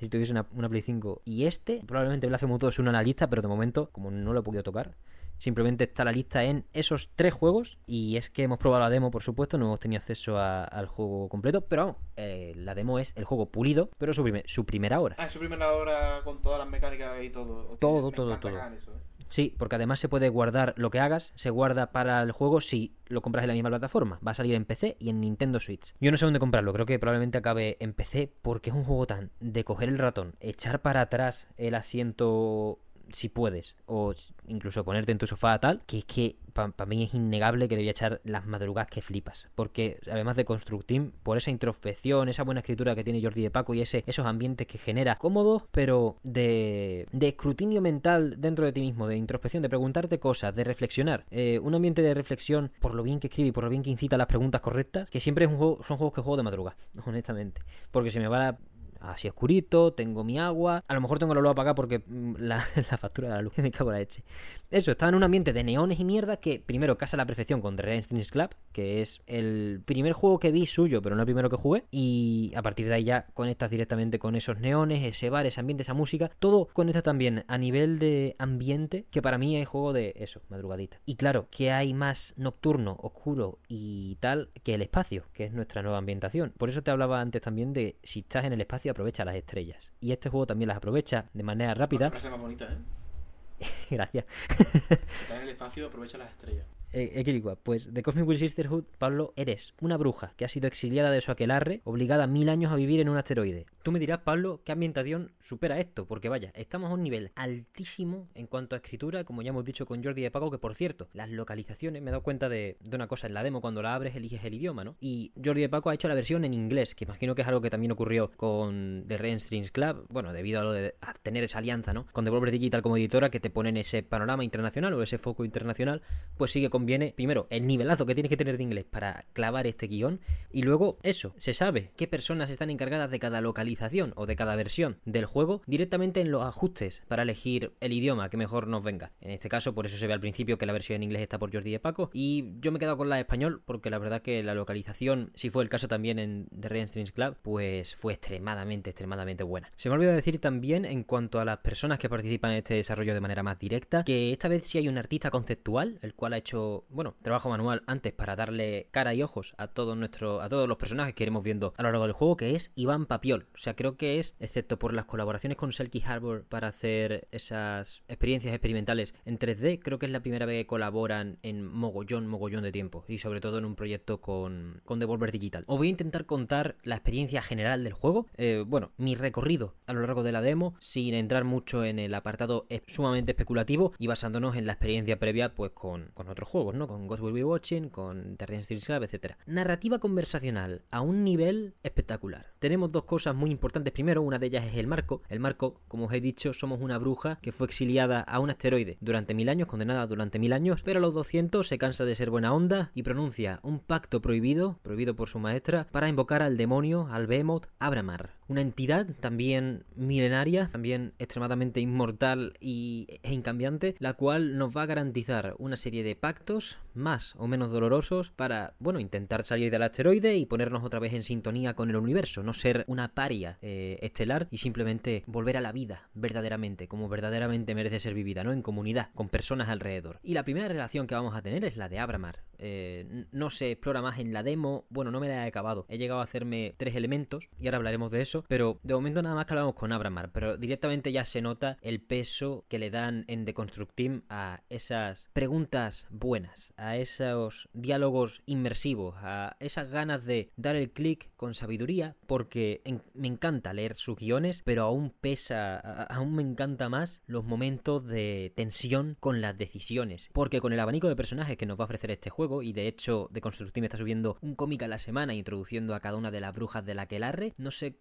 si tuviese una, una Play 5, y este, probablemente Blasphemous 2 se una a la lista, pero de momento, como no lo he podido tocar, simplemente está la lista en esos tres juegos, y es que hemos probado la demo, por supuesto, no hemos tenido acceso a- al juego completo, pero vamos, eh, la demo es el juego pulido, pero su, primer- su primera hora. Ah, es su primera hora con todas las mecánicas y todo. Hostia, Todo, me todo, todo. eso, eh. Sí, porque además se puede guardar lo que hagas, se guarda para el juego si lo compras en la misma plataforma. Va a salir en PC y en Nintendo Switch. Yo no sé dónde comprarlo, creo que probablemente acabe en PC porque es un juego tan de coger el ratón, echar para atrás el asiento si puedes, o incluso ponerte en tu sofá tal, que es que para mí es innegable que le voy a echar las madrugadas que flipas. Porque además de Constructim, por esa introspección, esa buena escritura que tiene Jordi de Paco y ese, esos ambientes que genera cómodos, pero de, de escrutinio mental dentro de ti mismo, de introspección, de preguntarte cosas, de reflexionar. Eh, un ambiente de reflexión por lo bien que escribe y por lo bien que incita las preguntas correctas, que siempre es un juego, son juegos que juego de madrugada, [laughs] honestamente. Porque se me va la así oscurito, tengo mi agua, a lo mejor tengo la luz apagada porque mm, la, [laughs] factura de la luz [laughs] me cago en la leche. Eso, estaba en un ambiente de neones y mierda que primero casa la perfección con The Red Strings Club, que es el primer juego que vi suyo, pero no el primero que jugué, y a partir de ahí ya conectas directamente con esos neones, ese bar, ese ambiente, esa música, todo conecta también a nivel de ambiente, que para mí es juego de eso, madrugadita. Y claro, que hay más nocturno, oscuro y tal que el espacio, que es nuestra nueva ambientación. Por eso te hablaba antes también de si estás en el espacio aprovecha las estrellas. Y este juego también las aprovecha de manera rápida. Frase más bonita, ¿eh? [laughs] Gracias. Está en el espacio, aprovecha las estrellas. Eh, Equilicua, pues de Cosmic Will Sisterhood, Pablo, eres una bruja que ha sido exiliada de su aquelarre, obligada mil años a vivir en un asteroide. Tú me dirás, Pablo, ¿qué ambientación supera esto? Porque vaya, estamos a un nivel altísimo en cuanto a escritura, como ya hemos dicho con Jordi de Paco, que por cierto, las localizaciones, me he dado cuenta de, una cosa en la demo, cuando la abres eliges el idioma, ¿no? Y Jordi de Paco ha hecho la versión en inglés, que imagino que es algo que también ocurrió con The Rain Strings Club, bueno, debido a lo de tener esa alianza, ¿no? Con Devolver Digital como editora, que te ponen ese panorama internacional o ese foco internacional, pues sí que conviene, primero, el nivelazo que tienes que tener de inglés para clavar este guion, y luego eso, se sabe qué personas están encargadas de cada localización o de cada versión del juego directamente en los ajustes para elegir el idioma que mejor nos venga. En este caso, por eso se ve al principio que la versión en inglés está por Jordi de Paco, y yo me he quedado con la de español porque la verdad que la localización, si fue el caso también en The Rain Strings Club, pues fue extremadamente, extremadamente buena. Se me olvidó decir también en cuanto a las personas que participan en este desarrollo de manera más directa, que esta vez sí hay un artista conceptual, el cual ha hecho, bueno, trabajo manual antes para darle cara y ojos a todos nuestros, a todos los personajes que iremos viendo a lo largo del juego, que es Iván Papiol. O sea, creo que es, excepto por las colaboraciones con Selkie Harbor para hacer esas experiencias experimentales en 3D, creo que es la primera vez que colaboran en mogollón, mogollón de tiempo. Y sobre todo en un proyecto con, con Devolver Digital. Os voy a intentar contar la experiencia general del juego. Eh, bueno, mi recorrido a lo largo de la demo, sin entrar mucho en el apartado sumamente especulativo y basándonos en la experiencia previa, pues con, con otros juegos, Con Ghost Will Be Watching, con Terrain Steel Club, etc. Narrativa conversacional a un nivel espectacular. Tenemos dos cosas muy importantes. Primero, una de ellas es el marco. El marco, como os he dicho, somos una bruja que fue exiliada a un asteroide durante mil años, condenada durante mil años, pero a los 200 se cansa de ser buena onda y pronuncia un pacto prohibido, prohibido por su maestra, para invocar al demonio, al Behemoth, Abramar. Una entidad también milenaria, también extremadamente inmortal y, e incambiante, la cual nos va a garantizar una serie de pactos actos más o menos dolorosos para, bueno, intentar salir del asteroide y ponernos otra vez en sintonía con el universo, no ser una paria eh, estelar y simplemente volver a la vida verdaderamente, como verdaderamente merece ser vivida, ¿no? En comunidad, con personas alrededor. Y la primera relación que vamos a tener es la de Abramar. Eh, no se explora más en la demo, bueno, no me la he acabado. He llegado a hacerme tres elementos y ahora hablaremos de eso, pero de momento nada más que hablamos con Abramar, pero directamente ya se nota el peso que le dan en The Construct Team a esas preguntas buenas, a esos diálogos inmersivos, a esas ganas de dar el clic con sabiduría, porque me encanta leer sus guiones, pero aún pesa, aún me encanta más los momentos de tensión con las decisiones, porque con el abanico de personajes que nos va a ofrecer este juego, y de hecho The Construct Team está subiendo un cómic a la semana introduciendo a cada una de las brujas de la Quelarre, no sé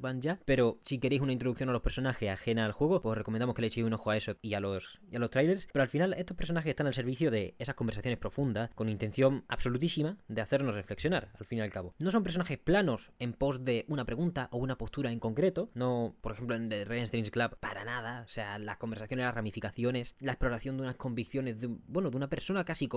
van ya, pero si queréis una introducción a los personajes ajena al juego, pues recomendamos que le echéis un ojo a eso y a los, y a los trailers, pero al final estos personajes están al servicio de esas conversaciones profundas con intención absolutísima de hacernos reflexionar, al fin y al cabo. No son personajes planos en pos de una pregunta o una postura en concreto, no, por ejemplo, en The Rain Strings Club, para nada, o sea, las conversaciones, las ramificaciones, la exploración de unas convicciones de, bueno, de una persona casi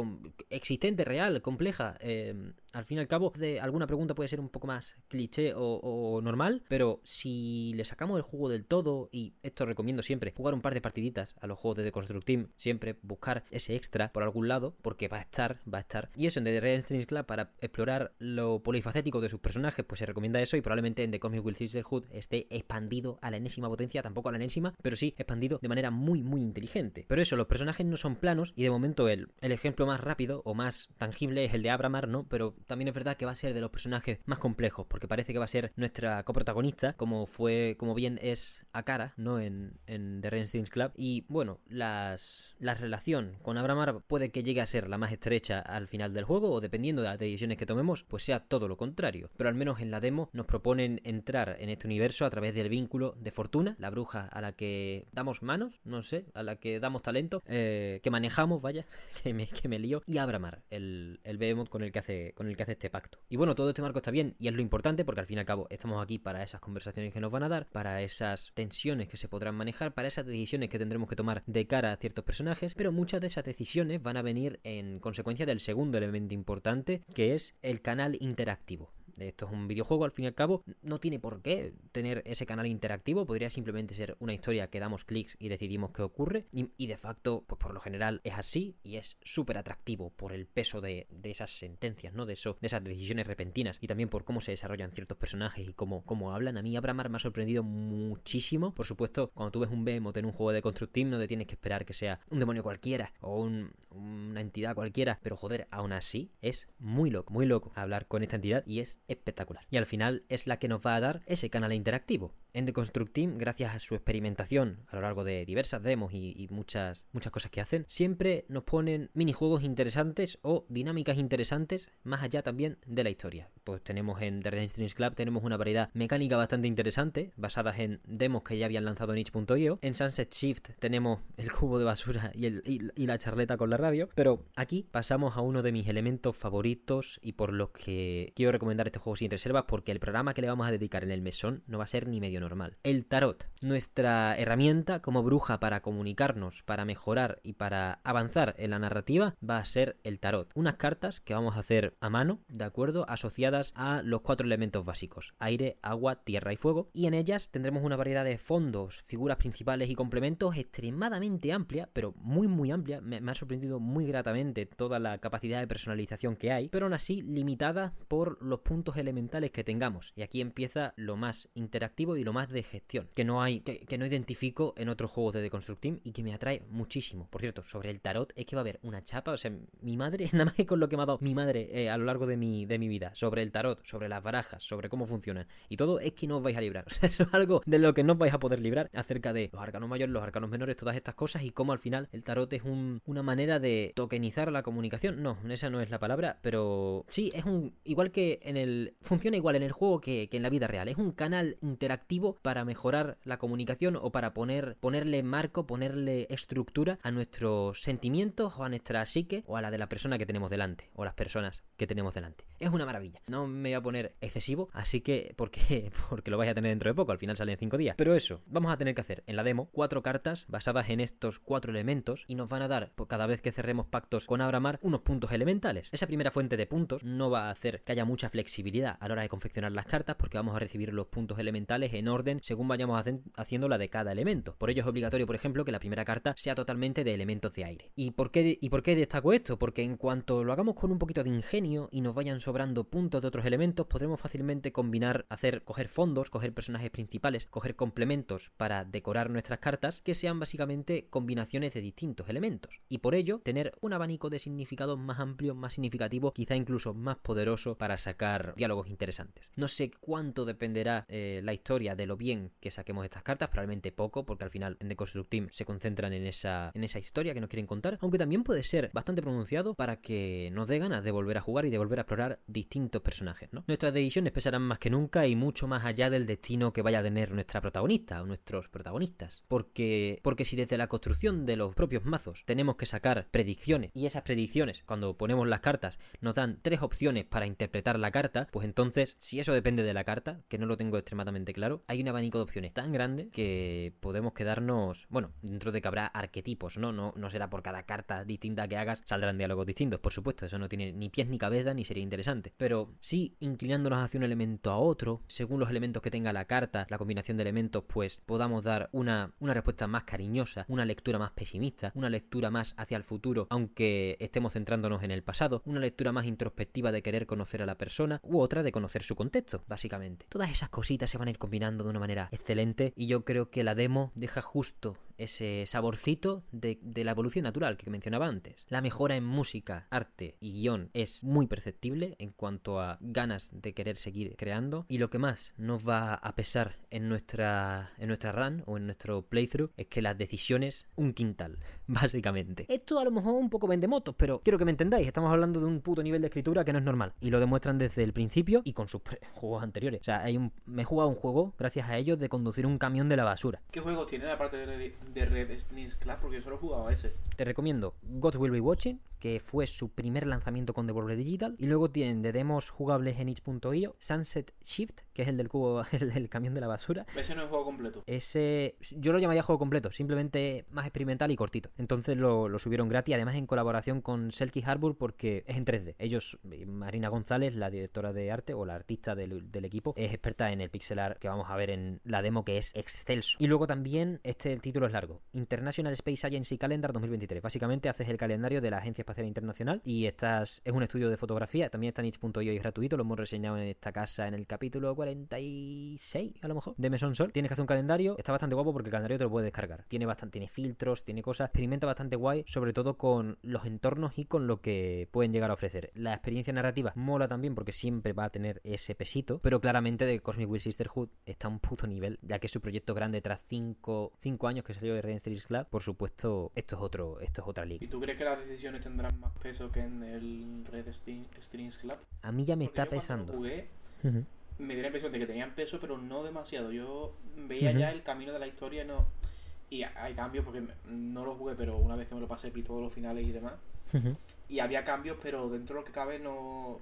existente, real, compleja, eh, al fin y al cabo, de alguna pregunta puede ser un poco más cliché o, normal, pero si le sacamos el juego del todo, y esto recomiendo siempre, jugar un par de partiditas a los juegos de The Construct Team, siempre buscar ese extra por algún lado, porque va a estar, va a estar. Y eso en The Red Strings Club, para explorar lo polifacético de sus personajes, pues se recomienda eso, y probablemente en The Cosmic Will Sisterhood esté expandido a la enésima potencia, tampoco a la enésima, pero sí expandido de manera muy, muy inteligente. Pero eso, los personajes no son planos, y de momento el, el ejemplo más rápido o más tangible es el de Abramar, ¿no? Pero también es verdad que va a ser de los personajes más complejos, porque parece que va a ser nuestra coprotagonista, como fue, como bien es Akara, ¿no? En, en The Strings Club. Y bueno, las, la relación con Abramar puede que llegue a ser la más estrecha al final del juego, o dependiendo de las decisiones que tomemos, pues sea todo lo contrario. Pero al menos en la demo nos proponen entrar en este universo a través del vínculo de Fortuna, la bruja a la que damos manos, no sé, a la que damos talento, eh, que manejamos, vaya, [laughs] que me, que me lío, y Abramar, el, el con el que hace, con el que hace este pacto. Y bueno, todo este marco está bien y es lo importante porque al fin y al cabo estamos aquí para esas conversaciones que nos van a dar, para esas tensiones que se podrán manejar, para esas decisiones que tendremos que tomar de cara a ciertos personajes, pero muchas de esas decisiones van a venir en consecuencia del segundo elemento importante que es el canal interactivo esto es un videojuego al fin y al cabo, no tiene por qué tener ese canal interactivo, podría simplemente ser una historia que damos clics y decidimos qué ocurre, y, de facto, pues por lo general es así y es súper atractivo por el peso de, esas sentencias, ¿no? De, eso, de esas decisiones repentinas y también por cómo se desarrollan ciertos personajes y cómo, cómo hablan. A mí Abramar me ha sorprendido muchísimo. Por supuesto, cuando tú ves un Behemoth en un juego de Construct no te tienes que esperar que sea un demonio cualquiera o una entidad cualquiera, pero joder, aún así es muy loco, muy loco hablar con esta entidad y es espectacular. Y al final es la que nos va a dar ese canal interactivo. En The Construct Team, gracias a su experimentación a lo largo de diversas demos y, muchas, muchas cosas que hacen, siempre nos ponen minijuegos interesantes o dinámicas interesantes, más allá también de la historia. Pues tenemos en The Rain Strings Club tenemos una variedad mecánica bastante interesante, basadas en demos que ya habían lanzado en itch.io. En Sunset Shift tenemos el cubo de basura y, y la charleta con la radio. Pero aquí pasamos a uno de mis elementos favoritos y por los que quiero recomendar este juego sin reservas, porque el programa que le vamos a dedicar en el mesón no va a ser ni medio normal. El tarot, nuestra herramienta como bruja para comunicarnos, para mejorar y para avanzar en la narrativa, va a ser el tarot. Unas cartas que vamos a hacer a mano, ¿de acuerdo? Asociadas a los cuatro elementos básicos, aire, agua, tierra y fuego. Y en ellas tendremos una variedad de fondos, figuras principales y complementos extremadamente amplia, pero muy muy amplia. Me, me ha sorprendido muy gratamente toda la capacidad de personalización que hay, pero aún así limitada por los puntos elementales que tengamos. Y aquí empieza lo más interactivo y lo más de gestión, que no hay, que, no identifico en otros juegos de The Construct Team y que me atrae muchísimo. Por cierto, sobre el tarot es que va a haber una chapa, o sea, mi madre, [laughs] nada más que con lo que me ha dado mi madre eh, a lo largo de mi, de mi vida, sobre el tarot, sobre las barajas, sobre cómo funcionan y todo, es que no os vais a librar. [laughs] O sea, eso es algo de lo que no os vais a poder librar acerca de los arcanos mayores, los arcanos menores, todas estas cosas y cómo al final el tarot es una manera de tokenizar la comunicación. No, esa no es la palabra, pero sí, es un. Igual que en el. Funciona igual en el juego que, en la vida real. Es un canal interactivo para mejorar la comunicación o para poner, ponerle marco, ponerle estructura a nuestros sentimientos o a nuestra psique o a la de la persona que tenemos delante o las personas que tenemos delante. Es una maravilla. No me voy a poner excesivo, así que, ¿por qué? [laughs] Porque lo vais a tener dentro de poco, al final sale en 5 días. Pero eso, vamos a tener que hacer en la demo cuatro cartas basadas en estos cuatro elementos y nos van a dar, por cada vez que cerremos pactos con Abramar, unos puntos elementales. Esa primera fuente de puntos no va a hacer que haya mucha flexibilidad a la hora de confeccionar las cartas porque vamos a recibir los puntos elementales en orden según vayamos haciendo la de cada elemento. Por ello es obligatorio, por ejemplo, que la primera carta sea totalmente de elementos de aire. ¿Y por qué, y por qué destaco esto? Porque en cuanto lo hagamos con un poquito de ingenio y nos vayan sobrando puntos de otros elementos, podremos fácilmente combinar, hacer, coger fondos, coger personajes principales, coger complementos para decorar nuestras cartas que sean básicamente combinaciones de distintos elementos. Y por ello, tener un abanico de significados más amplio, más significativo, quizá incluso más poderoso para sacar diálogos interesantes. No sé cuánto dependerá eh, la historia de lo bien que saquemos estas cartas, probablemente poco, porque al final en The Construct Team se concentran en esa, en esa historia que nos quieren contar, aunque también puede ser bastante pronunciado para que nos dé ganas de volver a jugar y de volver a explorar distintos personajes, ¿no? Nuestras decisiones pesarán más que nunca y mucho más allá del destino que vaya a tener nuestra protagonista o nuestros protagonistas. Porque, porque si desde la construcción de los propios mazos tenemos que sacar predicciones y esas predicciones, cuando ponemos las cartas, nos dan tres opciones para interpretar la carta, pues entonces, si eso depende de la carta, que no lo tengo extremadamente claro, hay un abanico de opciones tan grande que podemos quedarnos, bueno, dentro de que habrá arquetipos, ¿no? No, no será por cada carta distinta que hagas, saldrán diálogos distintos, por supuesto, eso no tiene ni pies ni cabeza ni sería interesante. Pero sí, inclinándonos hacia un elemento a otro, según los elementos que tenga la carta, la combinación de elementos, pues podamos dar una, una respuesta más cariñosa, una lectura más pesimista, una lectura más hacia el futuro, aunque estemos centrándonos en el pasado, una lectura más introspectiva de querer conocer a la persona, u otra de conocer su contexto, básicamente. Todas esas cositas se van a ir combinando de una manera excelente y yo creo que la demo deja justo ese saborcito de, la evolución natural que mencionaba antes. La mejora en música, arte y guion es muy perceptible en cuanto a ganas de querer seguir creando y lo que más nos va a pesar en nuestra, en nuestra run o en nuestro playthrough es que las decisiones un quintal, [laughs] básicamente. Esto a lo mejor un poco vende motos, pero quiero que me entendáis, estamos hablando de un puto nivel de escritura que no es normal y lo demuestran desde el principio y con sus [laughs] juegos anteriores. O sea, hay un, me he jugado un juego gracias a ellos de conducir un camión de la basura. ¿Qué juegos tienen aparte de de Red Strings Club porque yo solo he jugado a ese. Te recomiendo God Will Be Watching, que fue su primer lanzamiento con Devolver Digital. Y luego tienen de demos jugables en itch.io, Sunset Shift, que es el del cubo, [laughs] el del camión de la basura. Ese no es juego completo. Ese, yo lo llamaría juego completo, simplemente más experimental y cortito. Entonces lo, subieron gratis, además en colaboración con Selkie Harbour, porque es en 3D. Ellos, Marina González, la directora de arte o la artista del, del equipo, es experta en el pixel art que vamos a ver en la demo, que es excelso. Y luego también, este el título es largo: International Space Agency Calendar 2023. Básicamente haces el calendario de la Agencia Espacial Internacional y estás, es un estudio de fotografía. También está en itch.io y es gratuito. Lo hemos reseñado en esta casa en el capítulo 46, a lo mejor, de Mesón Sol. Tienes que hacer un calendario. Está bastante guapo porque el calendario te lo puedes descargar. Tiene bastante, tiene filtros, tiene cosas. Experimenta bastante guay, sobre todo con los entornos y con lo que pueden llegar a ofrecer. La experiencia narrativa mola también porque siempre va a tener ese pesito. Pero claramente de Cosmic Will Sisterhood está a un puto nivel, ya que es su proyecto grande tras 5 años que salió de Red Club. Por supuesto, esto es otro, esto es otra liga. ¿Y tú crees que las decisiones tendrán más peso que en el Red Strings Club? A mí ya me está pesando. Jugué, me dio la impresión de que tenían peso, pero no demasiado. Yo veía ya el camino de la historia no. Y hay cambios porque no lo jugué, pero una vez que me lo pasé vi todos los finales y demás. Y había cambios, pero dentro de lo que cabe no.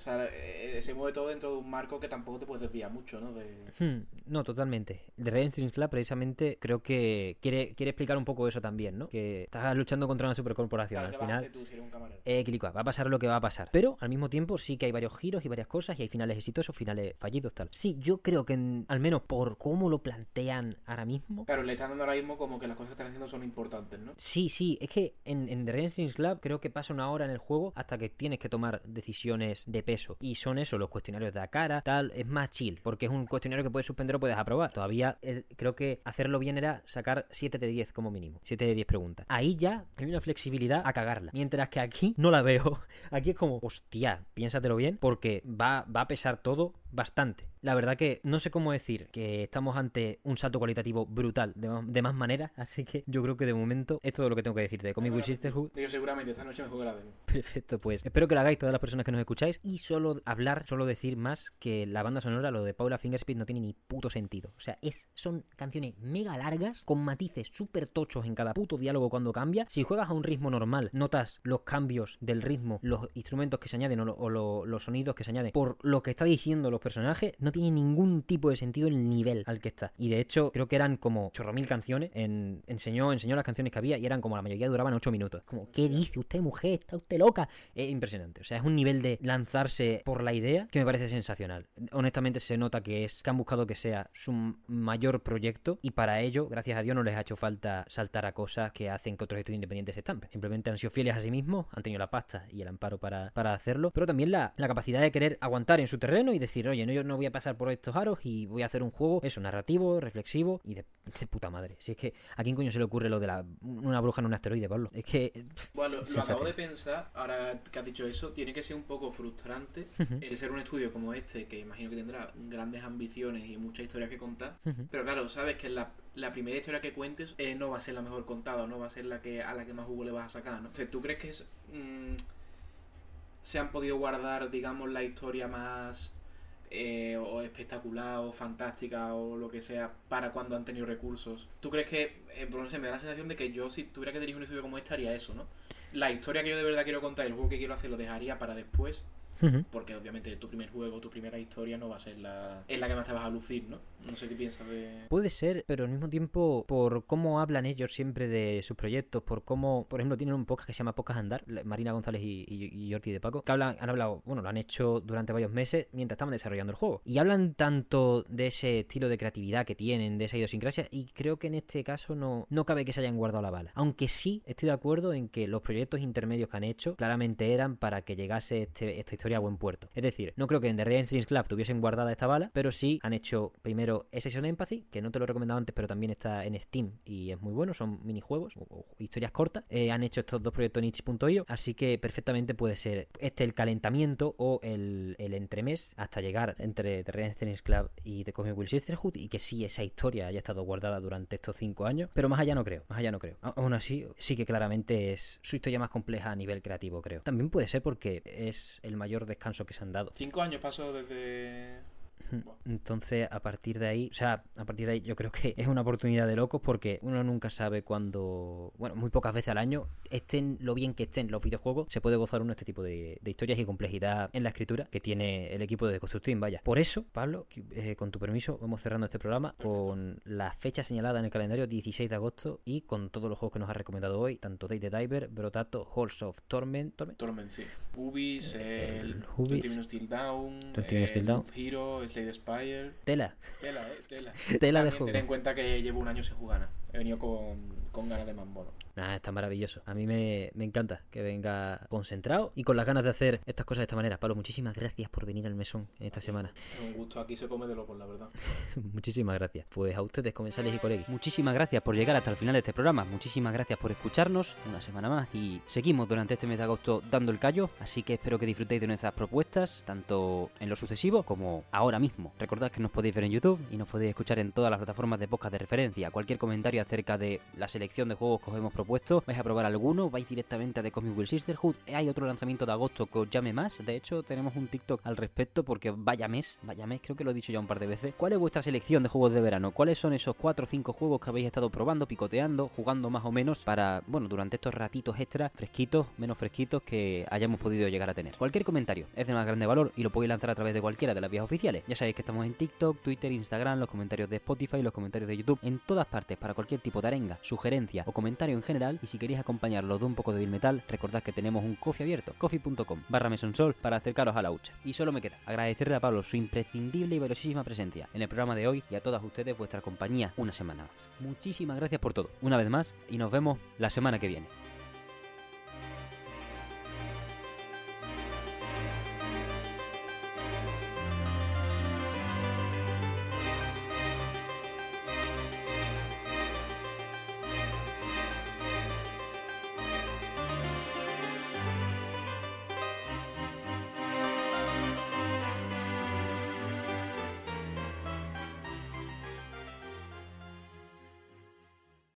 O sea, eh, se mueve todo dentro de un marco que tampoco te puedes desviar mucho, ¿no? De... Hmm, no, totalmente. De Red Strings Club, precisamente, creo que quiere, quiere explicar un poco eso también, ¿no? Que estás luchando contra una supercorporación. al final, tú, si eres un camarero? Eh, va a pasar lo que va a pasar. Pero al mismo tiempo sí que hay varios giros y varias cosas y hay finales exitosos, finales fallidos, tal. Sí, yo creo que al menos por cómo lo plantean ahora mismo. Claro, le están dando ahora mismo como que las cosas que están haciendo son importantes, ¿no? Sí, sí. Es que en, en The Red Strings Club creo que pasa una hora en el juego hasta que tienes que tomar decisiones de peso. Y son eso, los cuestionarios de la cara, tal, es más chill, porque es un cuestionario que puedes suspender o puedes aprobar. Todavía eh, creo que hacerlo bien era sacar 7 de 10 como mínimo, 7 de 10 preguntas. Ahí ya hay una flexibilidad a cagarla, mientras que aquí [laughs] no la veo. Aquí es como, hostia, piénsatelo bien, porque va, va a pesar todo bastante. La verdad que no sé cómo decir que estamos ante un salto cualitativo brutal de más, de más maneras, [laughs] así que yo creo que de momento es todo lo que tengo que decirte de Comic Will Sisterhood. Yo seguramente esta noche me juego la demo. Perfecto, pues espero que lo hagáis todas las personas que nos escucháis y solo hablar, solo decir más que la banda sonora, lo de Paula Fingerspeed no tiene ni puto sentido. O sea, es, son canciones mega largas con matices súper tochos en cada puto diálogo cuando cambia. Si juegas a un ritmo normal, notas los cambios del ritmo, los instrumentos que se añaden o, lo- o lo- los sonidos que se añaden por lo que está diciendo los personajes, no tiene ningún tipo de sentido el nivel al que está. Y de hecho, creo que eran como chorro mil canciones. En, enseñó, enseñó las canciones que había y eran como la mayoría duraban 8 minutos. Como, ¿qué dice usted, mujer? ¿Está usted loca? Es impresionante. O sea, es un nivel de lanzarse por la idea que me parece sensacional. Honestamente se nota que es que han buscado que sea su mayor proyecto y para ello, gracias a Dios, no les ha hecho falta saltar a cosas que hacen que otros estudios independientes se estampen. Simplemente han sido fieles a sí mismos, han tenido la pasta y el amparo para, para hacerlo, pero también la, la capacidad de querer aguantar en su terreno y decir, oye, no, yo no voy a pasar por estos aros y voy a hacer un juego, eso, narrativo, reflexivo y de, de puta madre. Si es que a quién coño se le ocurre lo de la, una bruja en un asteroide, Pablo. Es que... pff, Bueno, lo, acabo de pensar, ahora que has dicho eso, tiene que ser un poco frustrante el ser un estudio como este, que imagino que tendrá grandes ambiciones y muchas historias que contar. Pero claro, sabes que la, la primera historia que cuentes eh, no va a ser la mejor contada, o no va a ser la que a la que más jugo le vas a sacar, ¿no? Entonces, ¿tú crees que es, mm, se han podido guardar, digamos, la historia más eh, o espectacular o fantástica o lo que sea para cuando han tenido recursos? ¿Tú crees que, eh, por no sé, me da la sensación de que yo si tuviera que dirigir un estudio como este haría eso, ¿no? La historia que yo de verdad quiero contar, el juego que quiero hacer lo dejaría para después, Porque obviamente tu primer juego, tu primera historia no va a ser la, en la que más te vas a lucir, ¿no? No sé qué piensas de... Puede ser, pero al mismo tiempo, por cómo hablan ellos siempre de sus proyectos, por cómo, por ejemplo, tienen un podcast que se llama Podcast Andar, Marina González y, y, y Jordi de Paco, que hablan, han hablado, bueno, lo han hecho durante varios meses mientras estaban desarrollando el juego. Y hablan tanto de ese estilo de creatividad que tienen, de esa idiosincrasia, y creo que en este caso no, no cabe que se hayan guardado la bala. Aunque sí estoy de acuerdo en que los proyectos intermedios que han hecho claramente eran para que llegase este- esta historia a buen puerto. Es decir, no creo que en The Real Club tuviesen guardada esta bala, pero sí han hecho primero Session Empathy, que no te lo he recomendado antes, pero también está en Steam y es muy bueno, son minijuegos o, historias cortas. Eh, han hecho estos dos proyectos en itch.io, así que perfectamente puede ser este el calentamiento o el, el entremés hasta llegar entre The Real Strings Club y The Comic Will Sisterhood y que sí esa historia haya estado guardada durante estos cinco años, pero más allá no creo, más allá no creo. Aún así, sí que claramente es su historia más compleja a nivel creativo, creo. También puede ser porque es el mayor descanso que se han dado. Cinco años pasó desde... Entonces, a partir de ahí, o sea, a partir de ahí yo creo que es una oportunidad de locos porque uno nunca sabe cuándo, bueno, muy pocas veces al año, estén lo bien que estén los videojuegos, se puede gozar uno este tipo de, de historias y complejidad en la escritura que tiene el equipo de Constructing, vaya. Por eso, Pablo, eh, con tu permiso, vamos cerrando este programa con la fecha señalada en el calendario, 16 de agosto, y con todos los juegos que nos ha recomendado hoy, tanto Day the Diver, Brotato, Halls of Torment, Torment, Torment, sí. Ubis, Eh, el, el Ubis. 20 Minutes Till Down, 20 Minutes Till el Down. Loop Hero, Slade Spire... Tela, Tela, eh, tela. [laughs] tela de También juego. ten en cuenta que llevo un año sin jugar. He venido con, con ganas de más mono. Nah, está maravilloso. A mí me, me encanta que venga concentrado y con las ganas de hacer estas cosas de esta manera. Pablo, muchísimas gracias por venir al mesón en esta semana. Un gusto, aquí se come de locos, la verdad. [laughs] muchísimas gracias. Pues a ustedes, comensales y colegas. Muchísimas gracias por llegar hasta el final de este programa. Muchísimas gracias por escucharnos una semana más. Y seguimos durante este mes de agosto dando el callo. Así que espero que disfrutéis de nuestras propuestas, tanto en lo sucesivo como ahora mismo. Recordad que nos podéis ver en YouTube y nos podéis escuchar en todas las plataformas de podcast de referencia. Cualquier comentario acerca de la selección de juegos que os hemos propuesto, vais a probar alguno, vais directamente a The Comic Will Sisterhood. Hay otro lanzamiento de agosto que os llame más. De hecho, tenemos un TikTok al respecto porque vaya mes, vaya mes, creo que lo he dicho ya un par de veces. ¿Cuál es vuestra selección de juegos de verano? ¿Cuáles son esos 4 o 5 juegos que habéis estado probando, picoteando, jugando más o menos para, bueno, durante estos ratitos extra, fresquitos, menos fresquitos que hayamos podido llegar a tener? Cualquier comentario es de más grande valor y lo podéis lanzar a través de cualquiera de las vías oficiales. Ya sabéis que estamos en TikTok, Twitter, Instagram, los comentarios de Spotify, los comentarios de YouTube, en todas partes para cualquier tipo de arenga, sugerencia o comentario en general. Y si queréis acompañarlo de un poco de Bill Metal, recordad que tenemos un coffee abierto, coffee.com barra mesonsol para acercaros a la hucha. Y solo me queda agradecerle a Pablo su imprescindible y valiosísima presencia en el programa de hoy y a todas ustedes vuestra compañía una semana más. Muchísimas gracias por todo, una vez más, y nos vemos la semana que viene.